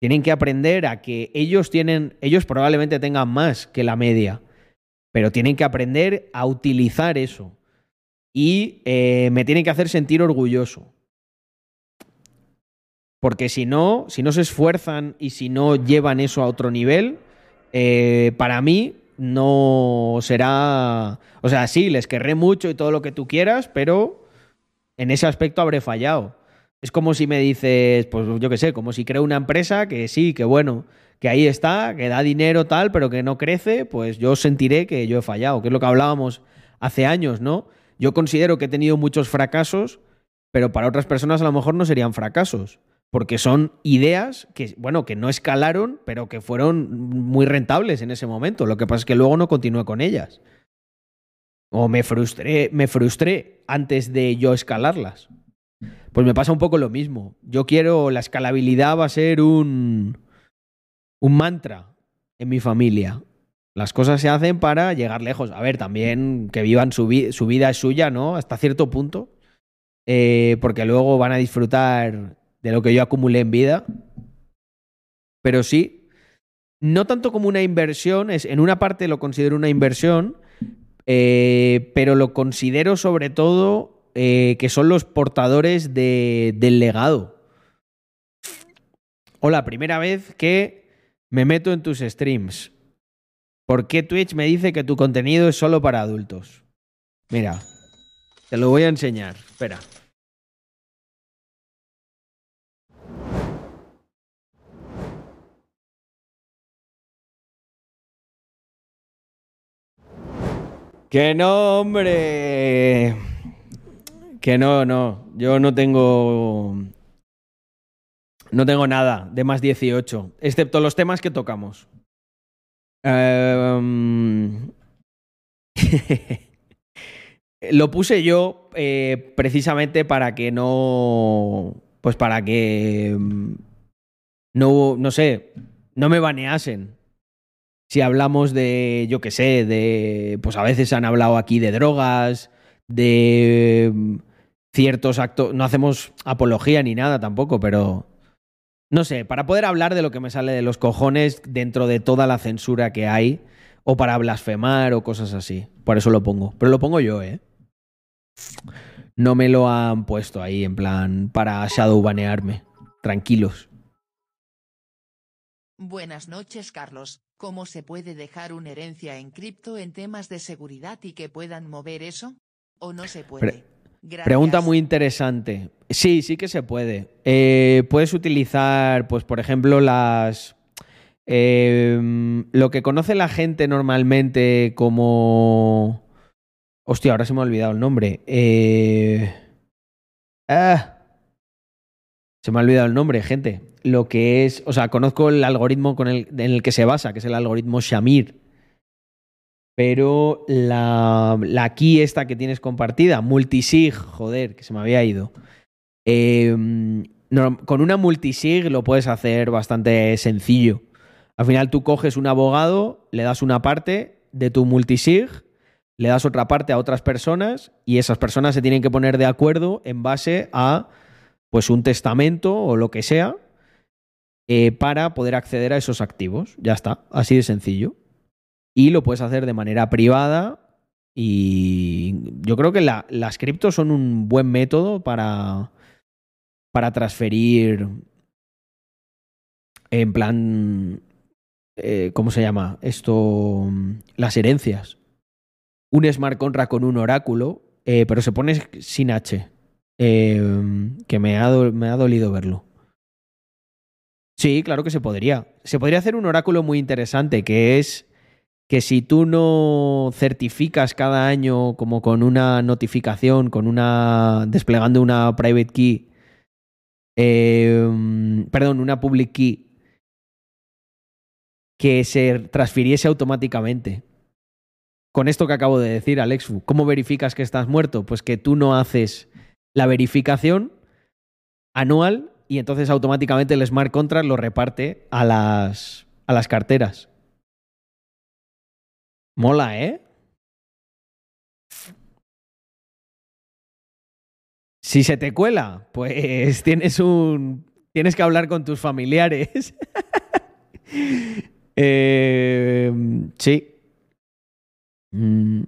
Tienen que aprender a que ellos tienen, ellos probablemente tengan más que la media, pero tienen que aprender a utilizar eso. Y eh, me tienen que hacer sentir orgulloso. Porque si no, si no se esfuerzan y si no llevan eso a otro nivel, eh, para mí no será... O sea, sí, les querré mucho y todo lo que tú quieras, pero en ese aspecto habré fallado. Es como si me dices, pues yo qué sé, como si creo una empresa que sí, que bueno, que ahí está, que da dinero tal, pero que no crece, pues yo sentiré que yo he fallado, que es lo que hablábamos hace años, ¿no? Yo considero que he tenido muchos fracasos, pero para otras personas a lo mejor no serían fracasos, porque son ideas que, bueno, que no escalaron, pero que fueron muy rentables en ese momento. Lo que pasa es que luego no continué con ellas. O me frustré, me frustré antes de yo escalarlas. Pues me pasa un poco lo mismo. Yo quiero, la escalabilidad va a ser un, un mantra en mi familia. Las cosas se hacen para llegar lejos. A ver, también que vivan su, vi su vida es suya, ¿no? Hasta cierto punto. Eh, porque luego van a disfrutar de lo que yo acumulé en vida. Pero sí, no tanto como una inversión, es, en una parte lo considero una inversión, eh, pero lo considero sobre todo eh, que son los portadores de, del legado. O la primera vez que me meto en tus streams. ¿Por qué Twitch me dice que tu contenido es solo para adultos? Mira, te lo voy a enseñar. Espera. Que no, hombre. Que no, no. Yo no tengo no tengo nada de más 18, excepto los temas que tocamos. Um... Lo puse yo eh, precisamente para que no. pues para que mm, no, no sé, no me baneasen. Si hablamos de, yo qué sé, de, pues a veces han hablado aquí de drogas, de mm, ciertos actos, no hacemos apología ni nada tampoco, pero no sé, para poder hablar de lo que me sale de los cojones dentro de toda la censura que hay, o para blasfemar o cosas así. Por eso lo pongo. Pero lo pongo yo, ¿eh? No me lo han puesto ahí en plan para shadow banearme. Tranquilos. Buenas noches, Carlos. ¿Cómo se puede dejar una herencia en cripto en temas de seguridad y que puedan mover eso? ¿O no se puede? Pregunta muy interesante. Sí, sí que se puede. Eh, puedes utilizar, pues, por ejemplo, las. Em, lo que conoce la gente normalmente como. Hostia, ahora se me ha olvidado el nombre. Eh, ah, se me ha olvidado el nombre, gente. Lo que es. O sea, conozco el algoritmo con el, en el que se basa, que es el algoritmo Shamir pero la, la key esta que tienes compartida, multisig, joder, que se me había ido. Em, con una multisig lo puedes hacer bastante sencillo. Al final tú coges un abogado, le das una parte de tu multisig, le das otra parte a otras personas y esas personas se tienen que poner de acuerdo en base a pues un testamento o lo que sea eh, para poder acceder a esos activos. Ya está, así de sencillo y lo puedes hacer de manera privada. Y yo creo que las criptos son un buen método para, para transferir en plan, eh, ¿cómo se llama? Esto, las herencias. Un smart contract con un oráculo, eh, pero se pone sin H, eh, que me ha, me ha dolido verlo. Sí, claro que se podría. Se podría hacer un oráculo muy interesante, que es que si tú no certificas cada año como con una notificación, con una desplegando una private key, em, perdón, una public key, que se transfiriese automáticamente. Con esto que acabo de decir, Alexu, ¿cómo verificas que estás muerto? Pues que tú no haces la verificación anual y entonces automáticamente el smart contract lo reparte a las, a las carteras. Mola, ¿eh? Si se te cuela, pues tienes un. Tienes que hablar con tus familiares. eh, sí. Mm.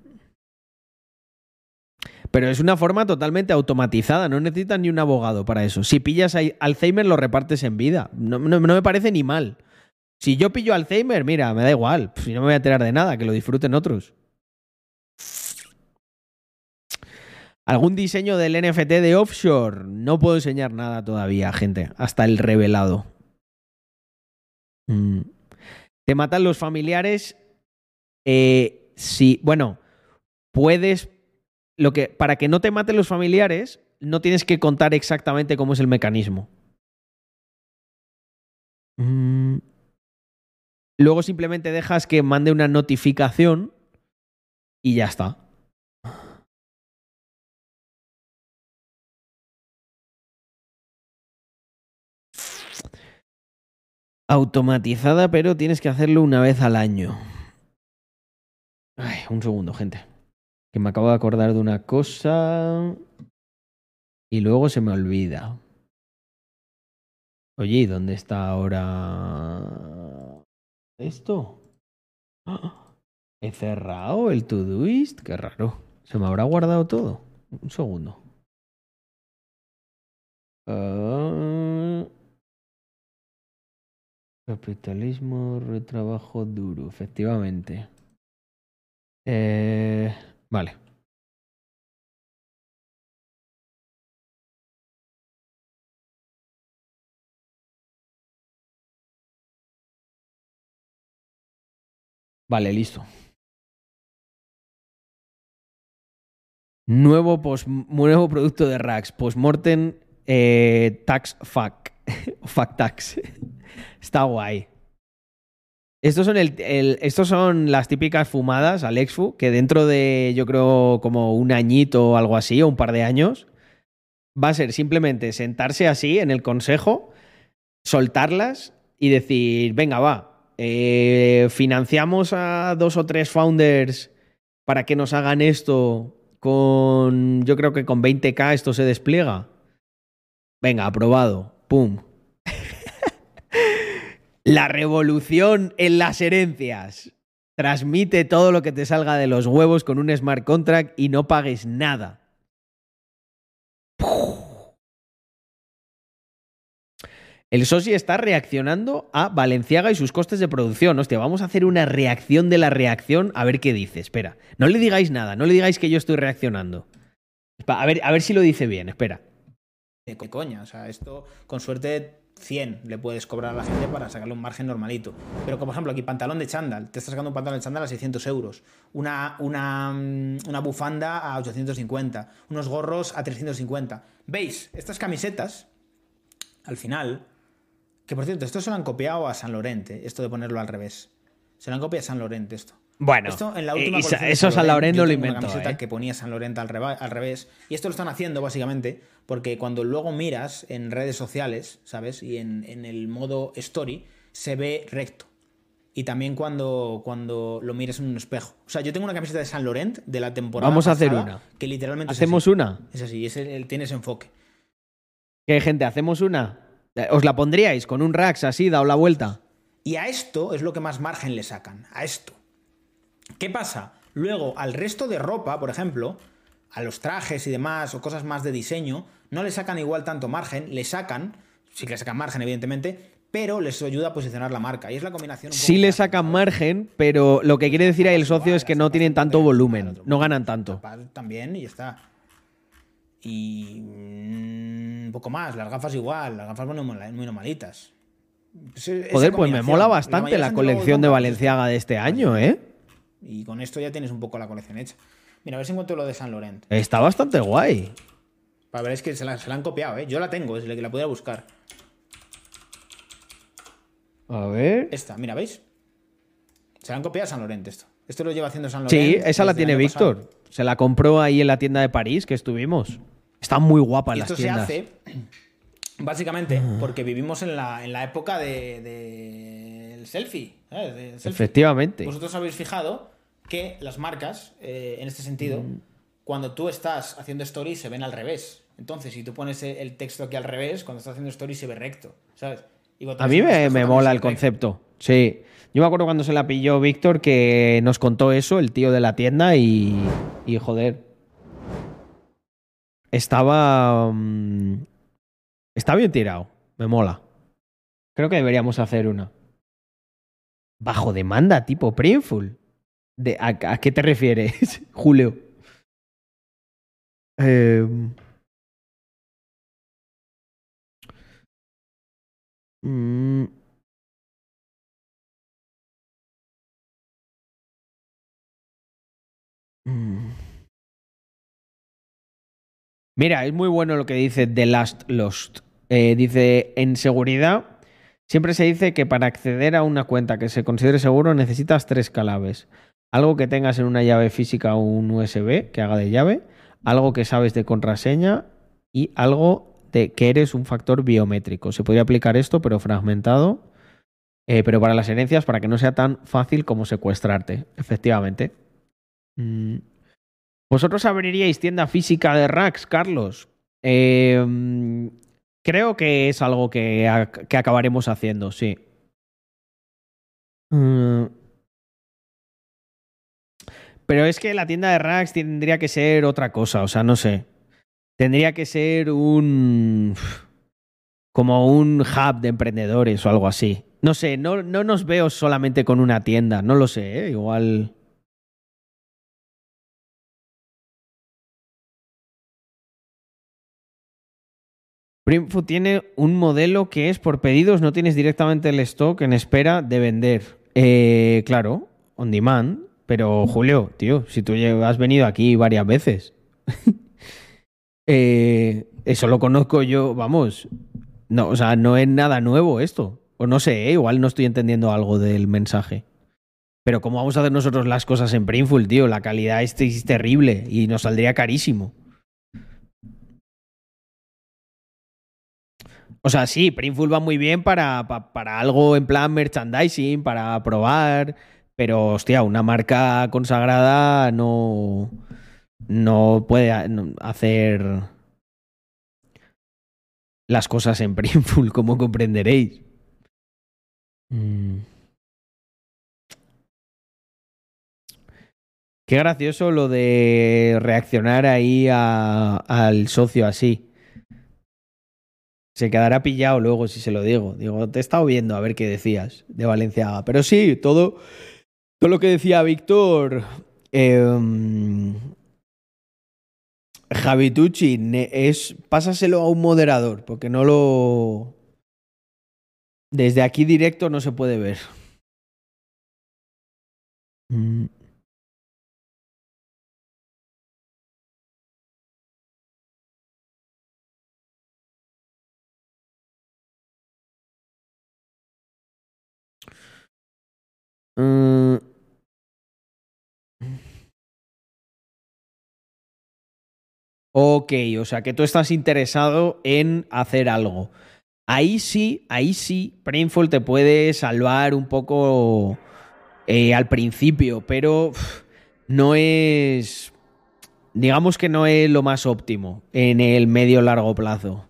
Pero es una forma totalmente automatizada, no necesitas ni un abogado para eso. Si pillas Alzheimer, lo repartes en vida. no me parece ni mal. Si yo pillo Alzheimer, mira, me da igual. Si no me voy a enterar de nada, que lo disfruten otros. ¿Algún diseño del NFT de offshore? No puedo enseñar nada todavía, gente. Hasta el revelado. Mm. ¿Te matan los familiares? Eh, sí, bueno, puedes. Lo que, para que no te maten los familiares, no tienes que contar exactamente cómo es el mecanismo. Mm. Luego simplemente dejas que mande una notificación y ya está. Automatizada, pero tienes que hacerlo una vez al año. Ay, un segundo, gente. Que me acabo de acordar de una cosa y luego se me olvida. Oye, ¿y dónde está ahora? Esto? He cerrado el Todoist. Qué raro. Se me habrá guardado todo. Un segundo. Ah. capitalismo, retrabajo duro, efectivamente. Eh, vale. Vale, listo. Nuevo, nuevo producto de Rax, Postmortem eh, Tax Fact. Tax. Está guay. Estos son, el, estos son las típicas fumadas, Alexfu, que dentro de, yo creo, como un añito o algo así, o un par de años, va a ser simplemente sentarse así en el consejo, soltarlas y decir, venga, va, eh, financiamos a dos o tres founders para que nos hagan esto con, yo creo que con 20k esto se despliega. Venga, aprobado. ¡Pum! La revolución en las herencias. Transmite todo lo que te salga de los huevos con un smart contract y no pagues nada. El Sosi está reaccionando a Valenciaga y sus costes de producción. Hostia, vamos a hacer una reacción de la reacción a ver qué dice. Espera, no le digáis nada, no le digáis que yo estoy reaccionando. A ver, a ver si lo dice bien, espera. De coña, o sea, esto con suerte 100 le puedes cobrar a la gente para sacarle un margen normalito. Pero, como por ejemplo, aquí pantalón de chándal, te estás sacando un pantalón de chándal a 600 euros, una, una, una bufanda a 850, unos gorros a 350. ¿Veis? Estas camisetas, al final, que por cierto, esto se lo han copiado a San Lorente, esto de ponerlo al revés. Se lo han copiado a San Lorente esto. Bueno, Esto en la última y sa- colección de eso San yo no lo tengo una inventó. camiseta ¿eh? que ponía San Laurent al, revés. Y esto lo están haciendo básicamente porque cuando luego miras en redes sociales, ¿sabes? Y en, en el modo story, se ve recto. Y también cuando, cuando lo miras en un espejo. O sea, yo tengo una camiseta de San Laurent de la temporada Vamos a hacer pasada una. Que literalmente ¿Hacemos es así. una? Es así, es el- el- tiene ese enfoque. ¿Qué, gente? ¿Hacemos una? Eh, ¿Os la pondríais con un Rax así, dado la vuelta? Y a esto es lo que más margen le sacan, a esto. ¿Qué pasa? Luego, al resto de ropa, por ejemplo, a los trajes y demás, o cosas más de diseño, no le sacan igual tanto margen, le sacan, sí que le sacan margen, evidentemente, pero les ayuda a posicionar la marca. Y es la combinación un poco Sí le sacan ¿sabes? margen, pero lo que quiere decir ahí el socio es que no tienen tanto volumen, no ganan tanto. También y ya está. Y mm, un poco más, las gafas igual, las gafas muy, normal- muy normalitas. Joder, pues me mola La bastante la colección de Valenciaga de este año, ¿eh? Y con esto ya tienes un poco la colección hecha. Mira, a ver si encuentro lo de San Laurent. Está bastante guay. Para ver, es que se la, se la han copiado, ¿eh? Yo la tengo, es la que la pudiera buscar. A ver. Esta, mira, ¿veis? Se la han copiado a San Laurent esto. Esto lo lleva haciendo San Laurent. Sí, esa la tiene Víctor. pasado. Se la compró ahí en la tienda de París que estuvimos. Está muy guapa Y las esto se hace básicamente Ah. porque vivimos en la, en la época del de, selfie. ¿sabes? Del selfie. Efectivamente. Vosotros habéis fijado que las marcas, eh, en este sentido, Mm. cuando tú estás haciendo stories se ven al revés. Entonces, si tú pones el texto aquí al revés, cuando estás haciendo stories se ve recto, ¿sabes? Y A mí me, me mola el recto. concepto. Sí. Yo me acuerdo cuando se la pilló Víctor que nos contó eso, el tío de la tienda, y. Y joder. Estaba. mm, está bien tirado. Me mola. Creo que deberíamos hacer una. Bajo demanda, tipo Printful. De, a, qué te refieres, Julio? Mm, Mira, es muy bueno lo que dice The Last Lost. Eh, dice, en seguridad, siempre se dice que para acceder a una cuenta que se considere seguro necesitas tres claves. Algo que tengas en una llave física o un USB que haga de llave, algo que sabes de contraseña y algo de que eres un factor biométrico. Se podría aplicar esto, pero fragmentado, eh, pero para las herencias, para que no sea tan fácil como secuestrarte, efectivamente. Mm. ¿Vosotros abriríais tienda física de racks, Carlos? Mm, creo que es algo que, que acabaremos haciendo, sí. Mm. Pero es que la tienda de racks tendría que ser otra cosa, o sea, no sé. Tendría que ser un. como un hub de emprendedores o algo así. No sé, no, no nos veo solamente con una tienda, no lo sé, ¿eh? igual. Printfood tiene un modelo que es por pedidos, no tienes directamente el stock en espera de vender. Eh, claro, on demand. Pero Julio, tío, si tú has venido aquí varias veces. eh, eso lo conozco yo, vamos. No, o sea, no es nada nuevo esto. O no sé, ¿eh? igual no estoy entendiendo algo del mensaje. Pero ¿cómo vamos a hacer nosotros las cosas en Printful, tío? La calidad es terrible y nos saldría carísimo. O sea, sí, Printful va muy bien para, para, algo en plan merchandising, para probar, pero hostia, una marca consagrada no, no puede hacer las cosas en Printful, como comprenderéis. Mm. Qué gracioso lo de reaccionar ahí al socio así. Se quedará pillado luego si se lo digo. Digo, te he estado viendo a ver qué decías de Valenciaga. Pero sí, todo, todo lo que decía Víctor. Eh, Javitucci es. Pásaselo a un moderador, porque no lo. Desde aquí directo no se puede ver. Mm. Mm. Ok, o sea que tú estás interesado en hacer algo. Ahí sí, ahí sí, Brainfall te puede salvar un poco eh, al principio, pero no es. Digamos que no es lo más óptimo en el medio largo plazo.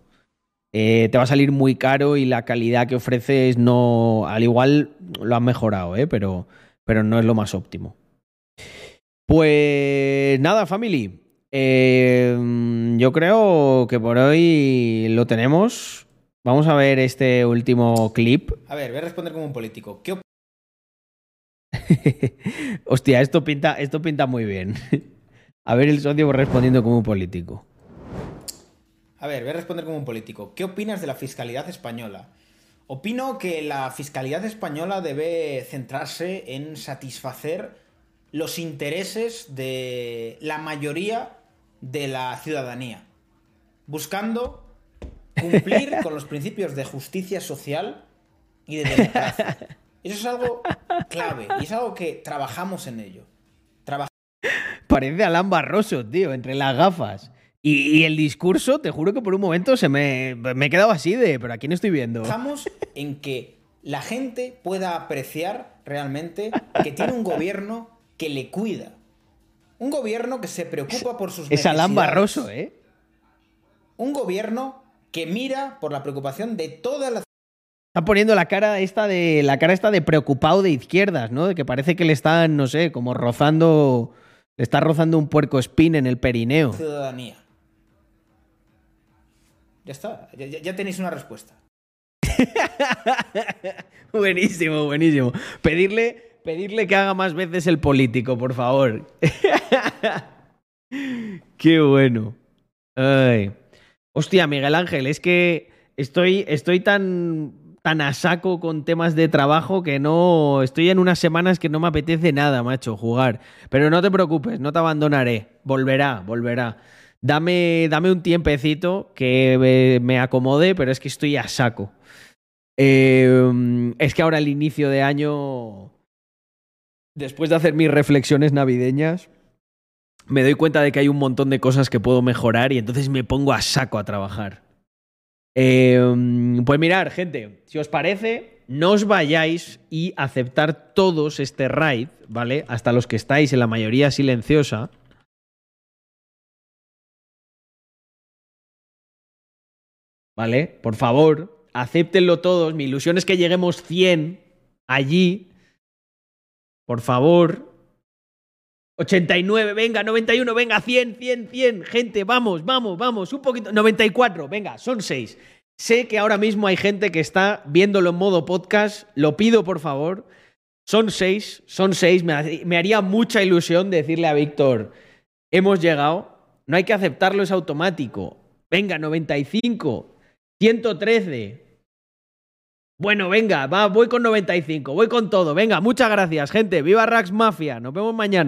Eh, te va a salir muy caro y la calidad que ofreces no. Al igual lo han mejorado, ¿eh? pero, pero no es lo más óptimo. Pues nada, family. Eh, yo creo que por hoy lo tenemos. Vamos a ver este último clip. A ver, voy a responder como un político. ¿Qué Hostia, esto pinta, esto pinta muy bien. a ver el socio respondiendo como un político. A ver, voy a responder como un político. ¿Qué opinas de la fiscalidad española? Opino que la fiscalidad española debe centrarse en satisfacer los intereses de la mayoría de la ciudadanía, buscando cumplir con los principios de justicia social y de democracia. Eso es algo clave y es algo que trabajamos en ello. Parece Alan Barroso, tío, entre las gafas. Y, el discurso, te juro que por un momento se me, me he quedado así de, pero ¿a quién estoy viendo? Estamos en que la gente pueda apreciar realmente que tiene un gobierno que le cuida. Un gobierno que se preocupa por sus. Es Alan Barroso, ¿eh? Un gobierno que mira por la preocupación de toda la Está poniendo la cara esta de la cara esta de preocupado de izquierdas, ¿no? De que parece que le están, no sé, como rozando le está rozando un puerco espín en el perineo. Ciudadanía. Ya está, ya, tenéis una respuesta. buenísimo, buenísimo. Pedirle, pedirle que haga más veces el político, por favor. Qué bueno. Ay. Hostia, Miguel Ángel, es que estoy, estoy tan, tan a saco con temas de trabajo que no. Estoy en unas semanas que no me apetece nada, macho, jugar. Pero no te preocupes, no te abandonaré. Volverá, volverá. Dame, dame un tiempecito que me acomode, pero es que estoy a saco. Em, es que ahora el inicio de año, después de hacer mis reflexiones navideñas, me doy cuenta de que hay un montón de cosas que puedo mejorar y entonces me pongo a saco a trabajar. Em, pues mirar, gente, si os parece, no os vayáis y aceptar todos este raid, ¿vale? Hasta los que estáis en la mayoría silenciosa. ¿Vale? Por favor, acéptenlo todos. Mi ilusión es que lleguemos 100 allí. Por favor. 89, venga, 91, venga, 100, 100, 100. Gente, vamos, vamos, vamos, un poquito. 94, venga, son 6. Sé que ahora mismo hay gente que está viéndolo en modo podcast. Lo pido, por favor. Son 6, son 6. Me, haría mucha ilusión decirle a Víctor, hemos llegado. No hay que aceptarlo, es automático. Venga, 95. 113. Bueno, venga, va, voy con 95, voy con todo. Venga, muchas gracias, gente. Viva Rax Mafia. Nos vemos mañana.